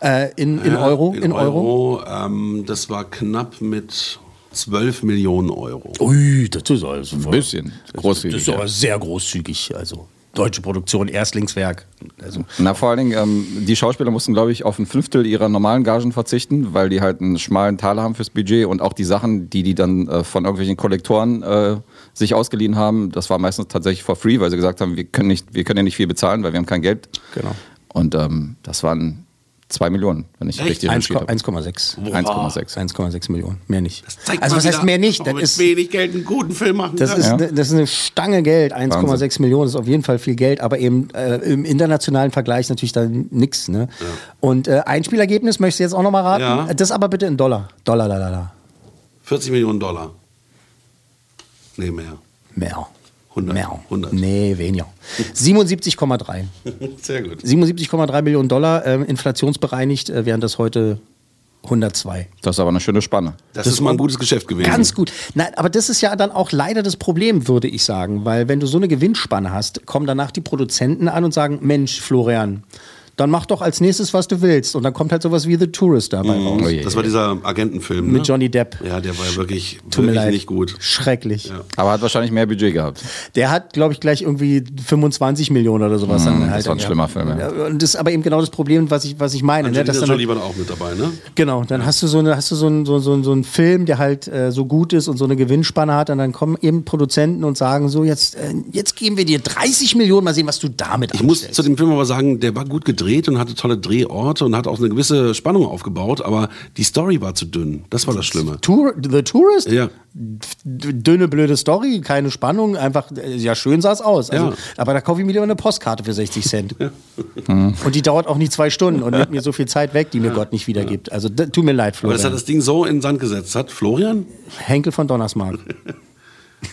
Äh, in, in Euro? In, In Euro? Euro. ähm, das war knapp mit 12 Millionen Euro. Ui, das ist also Ein bisschen großzügig. Das ist aber sehr großzügig. Also deutsche Produktion, Erstlingswerk. Also, Na, vor allen Dingen, ähm, die Schauspieler mussten, glaube ich, auf ein Fünftel ihrer normalen Gagen verzichten, weil die halt einen schmalen Taler haben fürs Budget und auch die Sachen, die die dann äh, von irgendwelchen Kollektoren äh, sich ausgeliehen haben, das war meistens tatsächlich for free, weil sie gesagt haben, wir können, nicht, wir können ja nicht viel bezahlen, weil wir haben kein Geld. Genau. Und ähm, das waren zwei Millionen, wenn ich Echt? richtig recherchiert habe. 1,6. 1,6. 1,6 Millionen, mehr nicht. Zeigt Also was heißt wieder, mehr nicht? Das ist, mit wenig Geld einen guten Film machen das, kann. ist, Ja. ne- das ist eine Stange Geld, 1,6 Wahnsinn. Millionen ist auf jeden Fall viel Geld, aber eben äh, im internationalen Vergleich natürlich dann nix. Ne? Und äh, Einspielergebnis möchtest du jetzt auch nochmal raten? Ja. Das aber bitte in Dollar. Dollar, la, la, la. 40 Millionen Dollar. Nee, mehr. Mehr. 100. Mehr. 100. Nee, weniger. 77,3. Sehr gut. 77,3 Millionen Dollar, ähm, inflationsbereinigt, äh, wären das heute 102. Das ist aber eine schöne Spanne. Das, ist mal ein gutes Geschäft gewesen. Ganz gut. Nein, aber das ist ja dann auch leider das Problem, würde ich sagen. Weil wenn du so eine Gewinnspanne hast, kommen danach die Produzenten an und sagen, Mensch, Florian, dann mach doch als nächstes, was du willst. Und dann kommt halt sowas wie The Tourist dabei Mhm. raus. Das war dieser Agentenfilm. Mit ne? Johnny Depp. Ja, der war ja wirklich, Tut wirklich nicht gut. Schrecklich. Aber hat wahrscheinlich mehr Budget gehabt. Der hat, glaube ich, gleich irgendwie 25 Millionen oder sowas. Mm, dann das halt war ein schlimmer Film, ja. Und das ist aber eben genau das Problem, was ich, was ich meine. Ne? Angelina Dass dann Jolie auch mit dabei, ne? Genau, dann hast du so eine, hast du so einen, so, so, so einen Film, der halt äh, so gut ist und so eine Gewinnspanne hat, und dann kommen eben Produzenten und sagen so, jetzt, äh, jetzt geben wir dir 30 Millionen, mal sehen, was du damit Ich muss zu dem Film aber sagen, der war gut gedreht und hatte tolle Drehorte und hat auch eine gewisse Spannung aufgebaut, aber die Story war zu dünn. Das war das Schlimme. Tour, The Tourist? Ja. Dünne, blöde Story, keine Spannung, einfach, ja, schön sah es aus. Also, Ja. Aber da kaufe ich mir lieber eine Postkarte für 60 Cent. Und die dauert auch nicht zwei Stunden und nimmt mir so viel Zeit weg, die mir Gott nicht wiedergibt. Also, tut mir leid, Aber das hat Florian. das Ding so in den Sand gesetzt. Hat Florian? Henkel von Donnersmarck.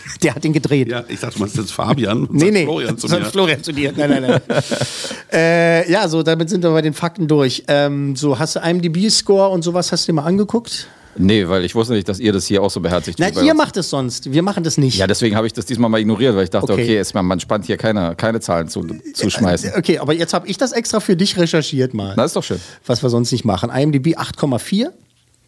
Der hat den gedreht. Ja, ich dachte mal, das ist jetzt Fabian. Nee, nee, Florian zu mir. Florian zu dir. Nein, nein, nein. äh, ja, so, damit sind wir bei den Fakten durch. Ähm, so, hast du IMDb-Score und sowas, hast du dir mal angeguckt? Nee, weil ich wusste nicht, dass ihr das hier auch so beherzigt. Bei ihr uns. macht es sonst. Wir machen das nicht. Ja, deswegen habe ich das diesmal mal ignoriert, weil ich dachte, Okay. okay, ist man, man spannt hier keine, keine Zahlen zu, zu schmeißen. Okay, aber jetzt habe ich das extra für dich recherchiert mal. Na, ist doch schön. Was wir sonst nicht machen. IMDb 8,4.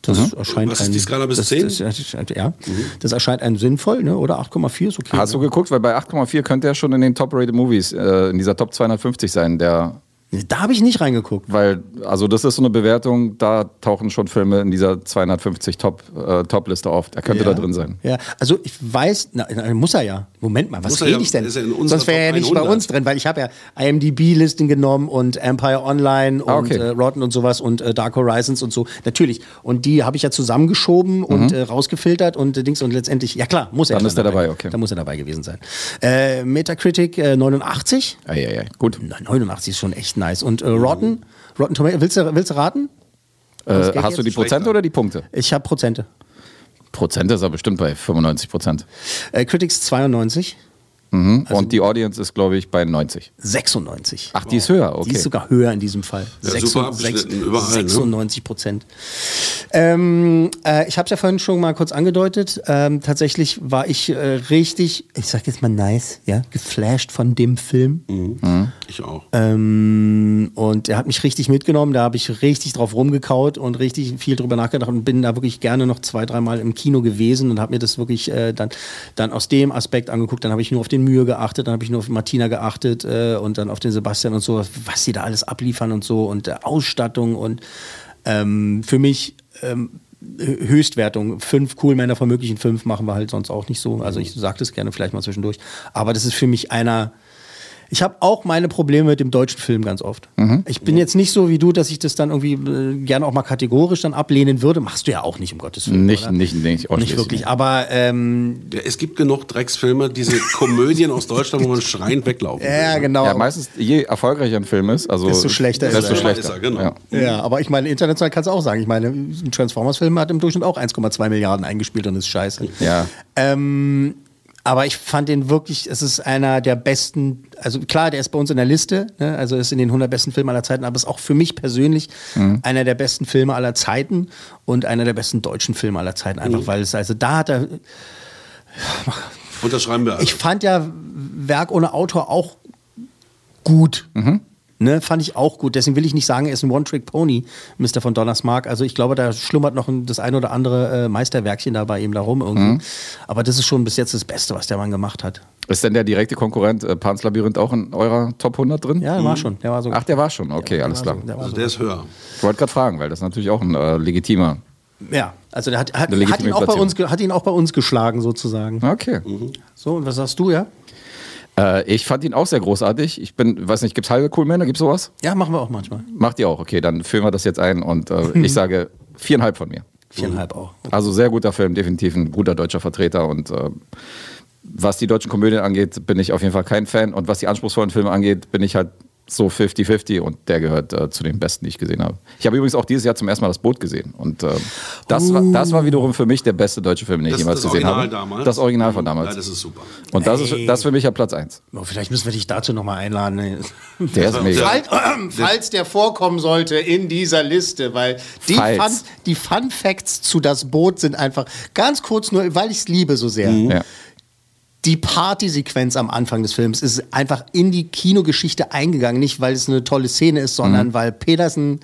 Das Mhm. erscheint Was ist ein, die Skala bis das, 10? Das, das, ja, das erscheint ein sinnvoll, ne? oder? 8,4 ist okay. Hast du geguckt? Weil bei 8,4 könnte er schon in den Top-Rated Movies, äh, in dieser Top 250 sein, der. Da habe ich nicht reingeguckt. Weil, also das ist so eine Bewertung, da tauchen schon Filme in dieser 250 Top, äh, Top-Liste auf. Er könnte Ja. da drin sein. Ja, also ich weiß, na, na, muss er ja. Moment mal, was rede ich denn? Sonst wäre er ja nicht bei 100. uns drin, weil ich habe ja IMDb-Listen genommen und Empire Online und Ah, okay. äh, Rotten und sowas und äh, Dark Horizons und so. Natürlich. Und die habe ich ja zusammengeschoben und äh, rausgefiltert und äh, Dings und letztendlich, ja klar, muss er Mhm. Dann ist er dabei, okay. Da muss er dabei gewesen sein. Äh, Metacritic äh, 89. Eieiei, gut. Na, 89 ist schon echt nice. Und äh, Rotten, Rotten Tomatoes, willst du, willst du raten? Äh, hast du die Prozente oder die Punkte? Ich habe Prozente. Prozente ist er bestimmt bei 95 Prozent. Äh, Critics 92. Mhm. Also Und die Audience ist, glaube ich, bei 90. 96. Ach, die ist höher, okay. Die ist sogar höher in diesem Fall. Ja, Sechs- super sechs- abgeschnitten, überall, ne? 96 Prozent. Ähm, äh, ich habe es ja vorhin schon mal kurz angedeutet. Ähm, tatsächlich war ich äh, richtig, ich sag jetzt mal nice, ja, geflasht von dem Film. Mhm. Ich auch. Ähm, und er hat mich richtig mitgenommen. Da habe ich richtig drauf rumgekaut und richtig viel drüber nachgedacht und bin da wirklich gerne noch zwei, dreimal im Kino gewesen und habe mir das wirklich äh, dann, dann aus dem Aspekt angeguckt. Dann habe ich nur auf den Mühe geachtet, dann habe ich nur auf Martina geachtet äh, und dann auf den Sebastian und so, was sie da alles abliefern und so und äh, Ausstattung und ähm, für mich ähm, Hö- Höchstwertung. Fünf Coolmänner von möglichen fünf machen wir halt sonst auch nicht so. Also ich sage das gerne vielleicht mal zwischendurch. Aber das ist für mich einer. Ich habe auch meine Probleme mit dem deutschen Film ganz oft. Mhm. Ich bin jetzt nicht so wie du, dass ich das dann irgendwie äh, gerne auch mal kategorisch dann ablehnen würde. Machst du ja auch nicht, um Gottes Willen. Nicht, oder? nicht, nicht, nicht ausschließlich. wirklich. Aber ähm, Ja, es gibt genug Drecksfilme, diese Komödien aus Deutschland, wo man schreiend weglaufen ja, will. genau. Ja, meistens, je erfolgreicher ein Film ist, also Desto schlechter ist desto er. schlechter. Ist er, genau. Ja. Ja, aber ich meine, international kannst du auch sagen. Ich meine, ein Transformers-Film hat im Durchschnitt auch 1,2 Milliarden eingespielt und ist scheiße. Ja. Ähm, aber ich fand den wirklich, es ist einer der besten, also klar, der ist bei uns in der Liste, ne? also ist in den 100 besten Filmen aller Zeiten, aber ist auch für mich persönlich Mhm. einer der besten Filme aller Zeiten und einer der besten deutschen Filme aller Zeiten. Einfach Mhm. weil es, also da hat er, Unterschreiben wir alle. ich fand ja Werk ohne Autor auch gut. Mhm. Ne, fand ich auch gut. Deswegen will ich nicht sagen, er ist ein One-Trick-Pony, Mr. von Donnersmarck. Also ich glaube, da schlummert noch das ein oder andere äh, Meisterwerkchen dabei eben darum irgendwie. Mhm. Aber das ist schon bis jetzt das Beste, was der Mann gemacht hat. Ist denn der direkte Konkurrent äh, Pans Labyrinth auch in eurer Top 100 drin? Ja, der war schon. Der war so. Ach, der war schon. Okay, alles war klar. so- der also so. der ist höher. Ich wollte gerade fragen, weil das ist natürlich auch ein äh, legitimer. Ja, also der hat, hat, hat, ihn auch bei uns, hat ihn auch bei uns geschlagen sozusagen. Okay. So, und was sagst du, ja? Äh, ich fand ihn auch sehr großartig. Ich bin, weiß nicht, gibt es halbe Coolmänner? Gibt es sowas? Ja, machen wir auch manchmal. Macht ihr auch? Okay, dann führen wir das jetzt ein und äh, ich sage viereinhalb von mir. Viereinhalb auch. Also sehr guter Film, definitiv ein guter deutscher Vertreter und äh, was die deutschen Komödien angeht, bin ich auf jeden Fall kein Fan und was die anspruchsvollen Filme angeht, bin ich halt so 50-50 und der gehört äh, zu den besten, die ich gesehen habe. Ich habe übrigens auch dieses Jahr zum ersten Mal das Boot gesehen und äh, das, war, das war wiederum für mich der beste deutsche Film, den ich Das- jemals das gesehen Original habe. damals? Das Original von damals. Ja, das ist super. Und das ist, Ey. das ist für mich ja Platz 1. Oh, vielleicht müssen wir dich dazu nochmal einladen. Der ist mega. Falls, falls der vorkommen sollte in dieser Liste, weil die. Fun, die Fun Facts zu das Boot sind einfach ganz kurz nur, weil ich es liebe so sehr. Ja. Die Partysequenz am Anfang des Films ist einfach in die Kinogeschichte eingegangen, nicht weil es eine tolle Szene ist, sondern weil Pedersen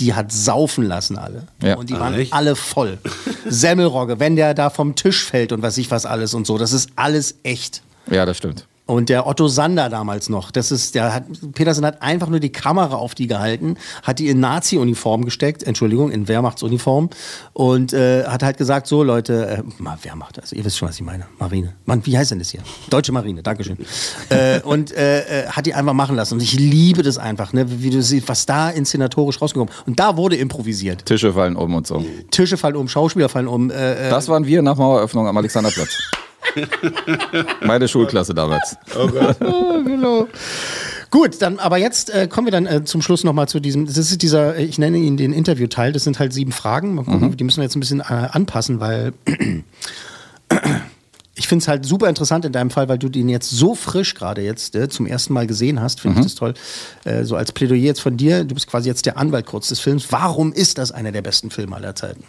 die hat saufen lassen alle. Ja. Und die waren echt? alle voll. Semmelrogge, wenn der da vom Tisch fällt und was ich was alles und so, das ist alles echt. Ja, das stimmt. Und der Otto Sander damals noch, das ist, der hat, Petersen hat einfach nur die Kamera auf die gehalten, hat die in Nazi-Uniform gesteckt, Entschuldigung, in Wehrmachtsuniform und äh, hat halt gesagt, so Leute, äh, mal Wehrmacht, also ihr wisst schon, was ich meine, Marine. Mann, wie heißt denn das hier? Deutsche Marine, Dankeschön. äh, und äh, äh, hat die einfach machen lassen und ich liebe das einfach, ne, wie du siehst, was da inszenatorisch rausgekommen Und da wurde improvisiert. Tische fallen um und so. Tische fallen um, Schauspieler fallen um. Äh, äh, Das waren wir nach Maueröffnung am Alexanderplatz. Meine Schulklasse damals. Oh Gott. genau. Gut, dann aber jetzt äh, kommen wir dann äh, zum Schluss nochmal zu diesem, das ist dieser, äh, ich nenne ihn den Interviewteil, das sind halt sieben Fragen. Mhm. Die müssen wir jetzt ein bisschen äh, anpassen, weil ich finde es halt super interessant in deinem Fall, weil du den jetzt so frisch gerade jetzt äh, zum ersten Mal gesehen hast, finde Mhm. ich das toll. Äh, so als Plädoyer jetzt von dir, du bist quasi jetzt der Anwalt kurz des Films. Warum ist das einer der besten Filme aller Zeiten?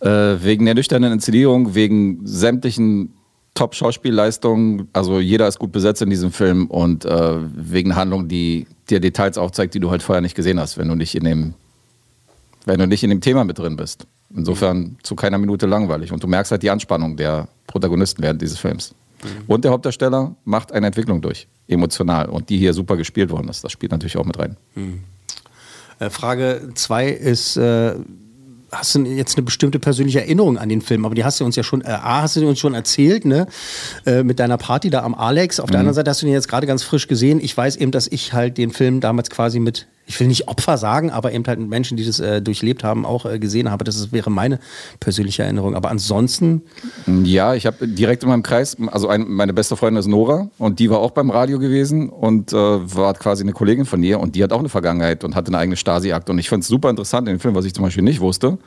Äh, wegen der nüchternen Inszenierung, wegen sämtlichen Top-Schauspielleistungen. Also jeder ist gut besetzt in diesem Film und äh, wegen Handlung, die dir Details aufzeigt, die du halt vorher nicht gesehen hast, wenn du nicht in dem, wenn du nicht in dem Thema mit drin bist. Insofern zu keiner Minute langweilig. Und du merkst halt die Anspannung der Protagonisten während dieses Films. Und der Hauptdarsteller macht eine Entwicklung durch, emotional. Und die hier super gespielt worden ist. Das spielt natürlich auch mit rein. Äh, Frage zwei ist, äh, hast du jetzt eine bestimmte persönliche Erinnerung an den Film? Aber die hast du uns ja schon, äh, A, hast du uns schon erzählt, ne? Äh, mit deiner Party da am Alex. Auf der Mhm. anderen Seite hast du den jetzt gerade ganz frisch gesehen. Ich weiß eben, dass ich halt den Film damals quasi mit, ich will nicht Opfer sagen, aber eben halt Menschen, die das äh, durchlebt haben, auch äh, gesehen habe. Das ist, wäre meine persönliche Erinnerung. Aber ansonsten, Ja, ich habe direkt in meinem Kreis, also ein, meine beste Freundin ist Nora und die war auch beim Radio gewesen und äh, war quasi eine Kollegin von ihr und die hat auch eine Vergangenheit und hatte eine eigene Stasi-Akte. Und ich fand es super interessant in dem Film, was ich zum Beispiel nicht wusste,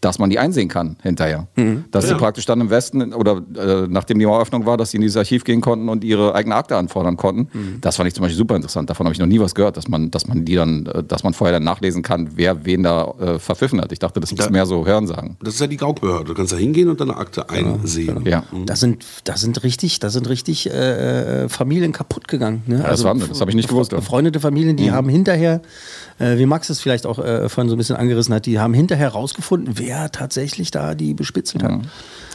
dass man die einsehen kann hinterher. Dass Ja. sie praktisch dann im Westen oder äh, nachdem die Maueröffnung war, dass sie in dieses Archiv gehen konnten und ihre eigene Akte anfordern konnten. Das fand ich zum Beispiel super interessant. Davon habe ich noch nie was gehört, dass man, dass man die dann, äh, dass man vorher dann nachlesen kann, wer wen da äh, verpfiffen hat. Ich dachte, das ist Ja. mehr so Hörensagen. Das ist ja die Gaukbehörde. Du kannst da hingehen und deine Akte einsehen. Ja. da sind, da sind richtig, da sind richtig äh, äh, Familien kaputt gegangen. Ne? das war- das habe ich nicht gewusst, ja. Befreundete Familien, die Mhm. haben hinterher, äh, wie Max es vielleicht auch äh, vorhin so ein bisschen angerissen hat, die haben hinterher rausgefunden, wer tatsächlich da die bespitzelt hat.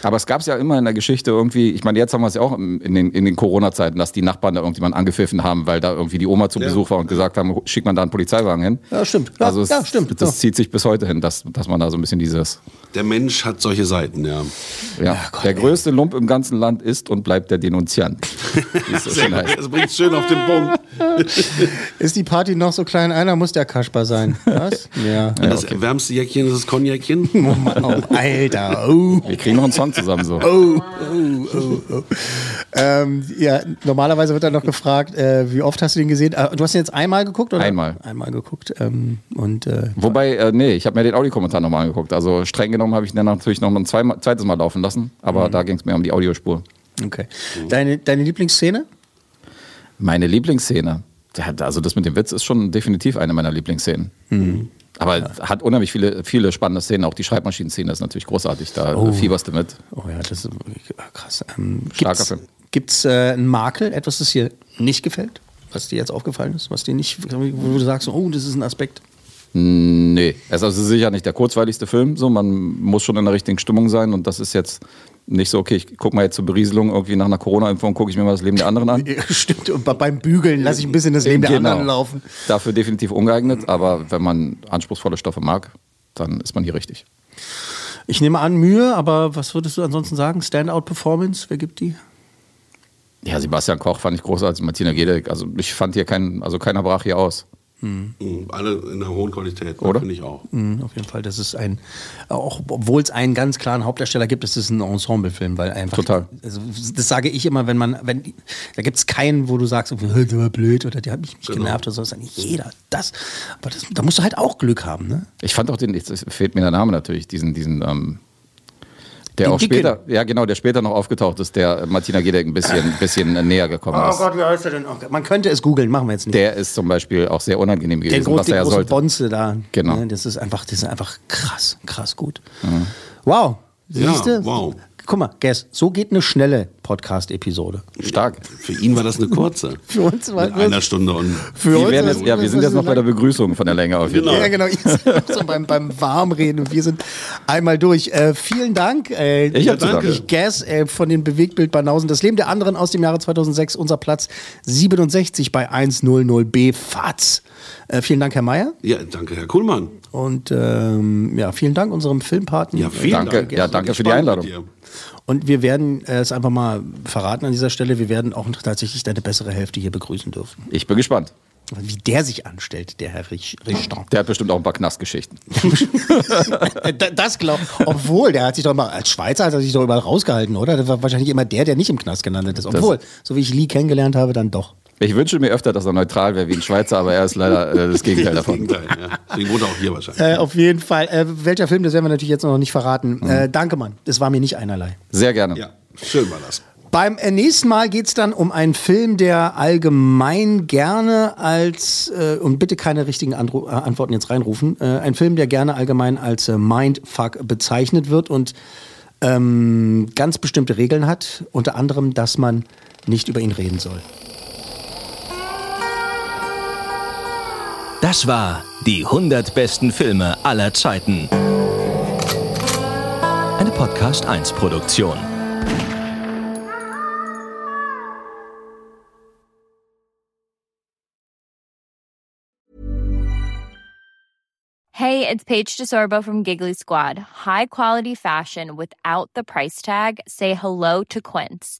Aber es gab es ja immer in der Geschichte irgendwie, ich meine, jetzt haben wir es ja auch in den, in den Corona-Zeiten, dass die Nachbarn da irgendjemanden angepfiffen haben, weil da irgendwie die Oma zu Ja. Besuch war und gesagt haben, schickt man da einen Polizeiwagen hin. Ja, stimmt. Ja, also es, ja, stimmt. das Ja. zieht sich bis heute hin, dass, dass man da so ein bisschen dieses, Der Mensch hat solche Seiten, ja. ja, der größte Lump im ganzen Land ist und bleibt der Denunziant. Heißt. Das bringt schön auf den Punkt. Ist die Party noch so klein? Einer muss der Kaspar sein. Was? Ja. das wärmste Jäckchen ist das Cognacchen. Oh Mann, oh, Alter. Oh. Wir kriegen noch einen Song zusammen so. Oh, oh, oh, oh. Ähm, ja, normalerweise wird dann noch gefragt, äh, wie oft hast du den gesehen? Äh, du hast ihn jetzt einmal geguckt, oder? Einmal. Einmal geguckt. Ähm, und äh, Wobei, äh, nee, ich habe mir den Audiokommentar nochmal angeguckt. Also streng genommen habe ich ihn dann natürlich noch ein zweimal- zweites Mal laufen lassen, aber da ging es mir um die Audiospur. okay. Deine, deine Lieblingsszene? Meine Lieblingsszene. Ja, Also das mit dem Witz ist schon definitiv eine meiner Lieblingsszenen. Aber hat unheimlich viele, viele spannende Szenen. Auch die Schreibmaschinenszene ist natürlich großartig. Da Oh. fieberst du mit. Oh ja, das ist krass. Ähm, Starker gibt's, Film. Gibt's äh, einen Makel, etwas, das dir nicht gefällt? Was dir jetzt aufgefallen ist? Was dir nicht, wo du sagst, oh, das ist ein Aspekt. Nee, es ist also sicher nicht der kurzweiligste Film. So, man muss schon in der richtigen Stimmung sein. Und das ist jetzt nicht so, okay, ich gucke mal jetzt zur Berieselung irgendwie nach einer Corona-Impfung, gucke ich mir mal das Leben der anderen an. Stimmt, und bei- beim Bügeln lasse ich ein bisschen das Leben der Genau. anderen laufen. Dafür definitiv ungeeignet. Aber wenn man anspruchsvolle Stoffe mag, dann ist man hier richtig. Ich nehme an, Mühe, aber was würdest du ansonsten sagen? Standout-Performance, wer gibt die? Ja, Sebastian Koch fand ich großartig, Martina Gedeck. Also ich fand hier keinen, also keiner brach hier aus. Mhm. Mhm, Alle in einer hohen Qualität, Oder? finde ich auch. Mhm, auf jeden Fall, das ist ein, auch obwohl es einen ganz klaren Hauptdarsteller gibt, ist es ein Ensemblefilm, weil einfach. Total. Also, das sage ich immer, wenn man, wenn, da gibt es keinen, wo du sagst, "Hä, der war blöd oder der hat mich nicht Genau. genervt oder so, das ist nicht jeder. Das, aber das, da musst du halt auch Glück haben, ne? Ich fand auch den, jetzt fehlt mir der Name natürlich, diesen, diesen, ähm, der auch Dicken. später, ja genau, der später noch aufgetaucht ist, der Martina Gedeck ein bisschen, bisschen näher gekommen Oh ist. Gott, wie heißt er denn? Oh Gott, man könnte es googeln, machen wir jetzt nicht. Der ist zum Beispiel auch sehr unangenehm der gewesen, groß, was er die ja große sollte. Bonze da. Genau. Ne, das ist einfach, das ist einfach krass, krass gut. Mhm. Wow. Ja, Siehst du? wow. Guck mal, Guess, so geht eine schnelle Podcast-Episode. Stark. Für ihn war das eine kurze. Für uns war Mit einer Stunde und. Für Wir uns jetzt, das- ja, wir sind das jetzt noch bei der Begrüßung von der Länge auf jeden Fall. Ja, genau. Ihr seid noch so beim, beim Warmreden und wir sind einmal durch. Äh, vielen Dank. Äh, Ich hab. Ich Guess äh, von den Bewegtbild-Banausen. Das Leben der anderen aus dem Jahre 2006. Unser Platz 67 bei 100b FATS. Äh, vielen Dank, Herr Mayer. Ja, danke, Herr Kuhlmann. Und ähm, ja, vielen Dank unserem Filmpaten. Ja, vielen Danke, Dank. ja, danke für die Einladung. Und wir werden äh, es einfach mal verraten an dieser Stelle. Wir werden auch tatsächlich deine bessere Hälfte hier begrüßen dürfen. Ich bin gespannt. Wie der sich anstellt, der Herr Rich- Richter. Der hat bestimmt auch ein paar Knastgeschichten. Äh, Da- Das glaub, obwohl, der hat sich doch immer, als Schweizer hat er sich doch überall rausgehalten, oder? Das war wahrscheinlich immer der, der nicht im Knast gelandet ist. Obwohl, so wie ich Lee kennengelernt habe, dann doch. Ich wünsche mir öfter, dass er neutral wäre wie ein Schweizer, aber er ist leider äh, das Gegenteil Das davon. Gegenteil, ja. Deswegen wohnt er auch hier wahrscheinlich. Äh, auf jeden Fall. Äh, welcher Film, das werden wir natürlich jetzt noch nicht verraten. Äh, danke, Mann. Das war mir nicht einerlei. Sehr gerne. Ja, schön war das. Beim äh, nächsten Mal geht es dann um einen Film, der allgemein gerne als, äh, und bitte keine richtigen Andro äh, Antworten jetzt reinrufen, äh, ein Film, der gerne allgemein als äh, Mindfuck bezeichnet wird und ähm, ganz bestimmte Regeln hat, unter anderem, dass man nicht über ihn reden soll. Das war die 100 besten Filme aller Zeiten. Eine Podcast 1 Produktion. Hey, it's Paige DeSorbo from Giggly Squad. High quality fashion without the price tag. Say hello to Quince.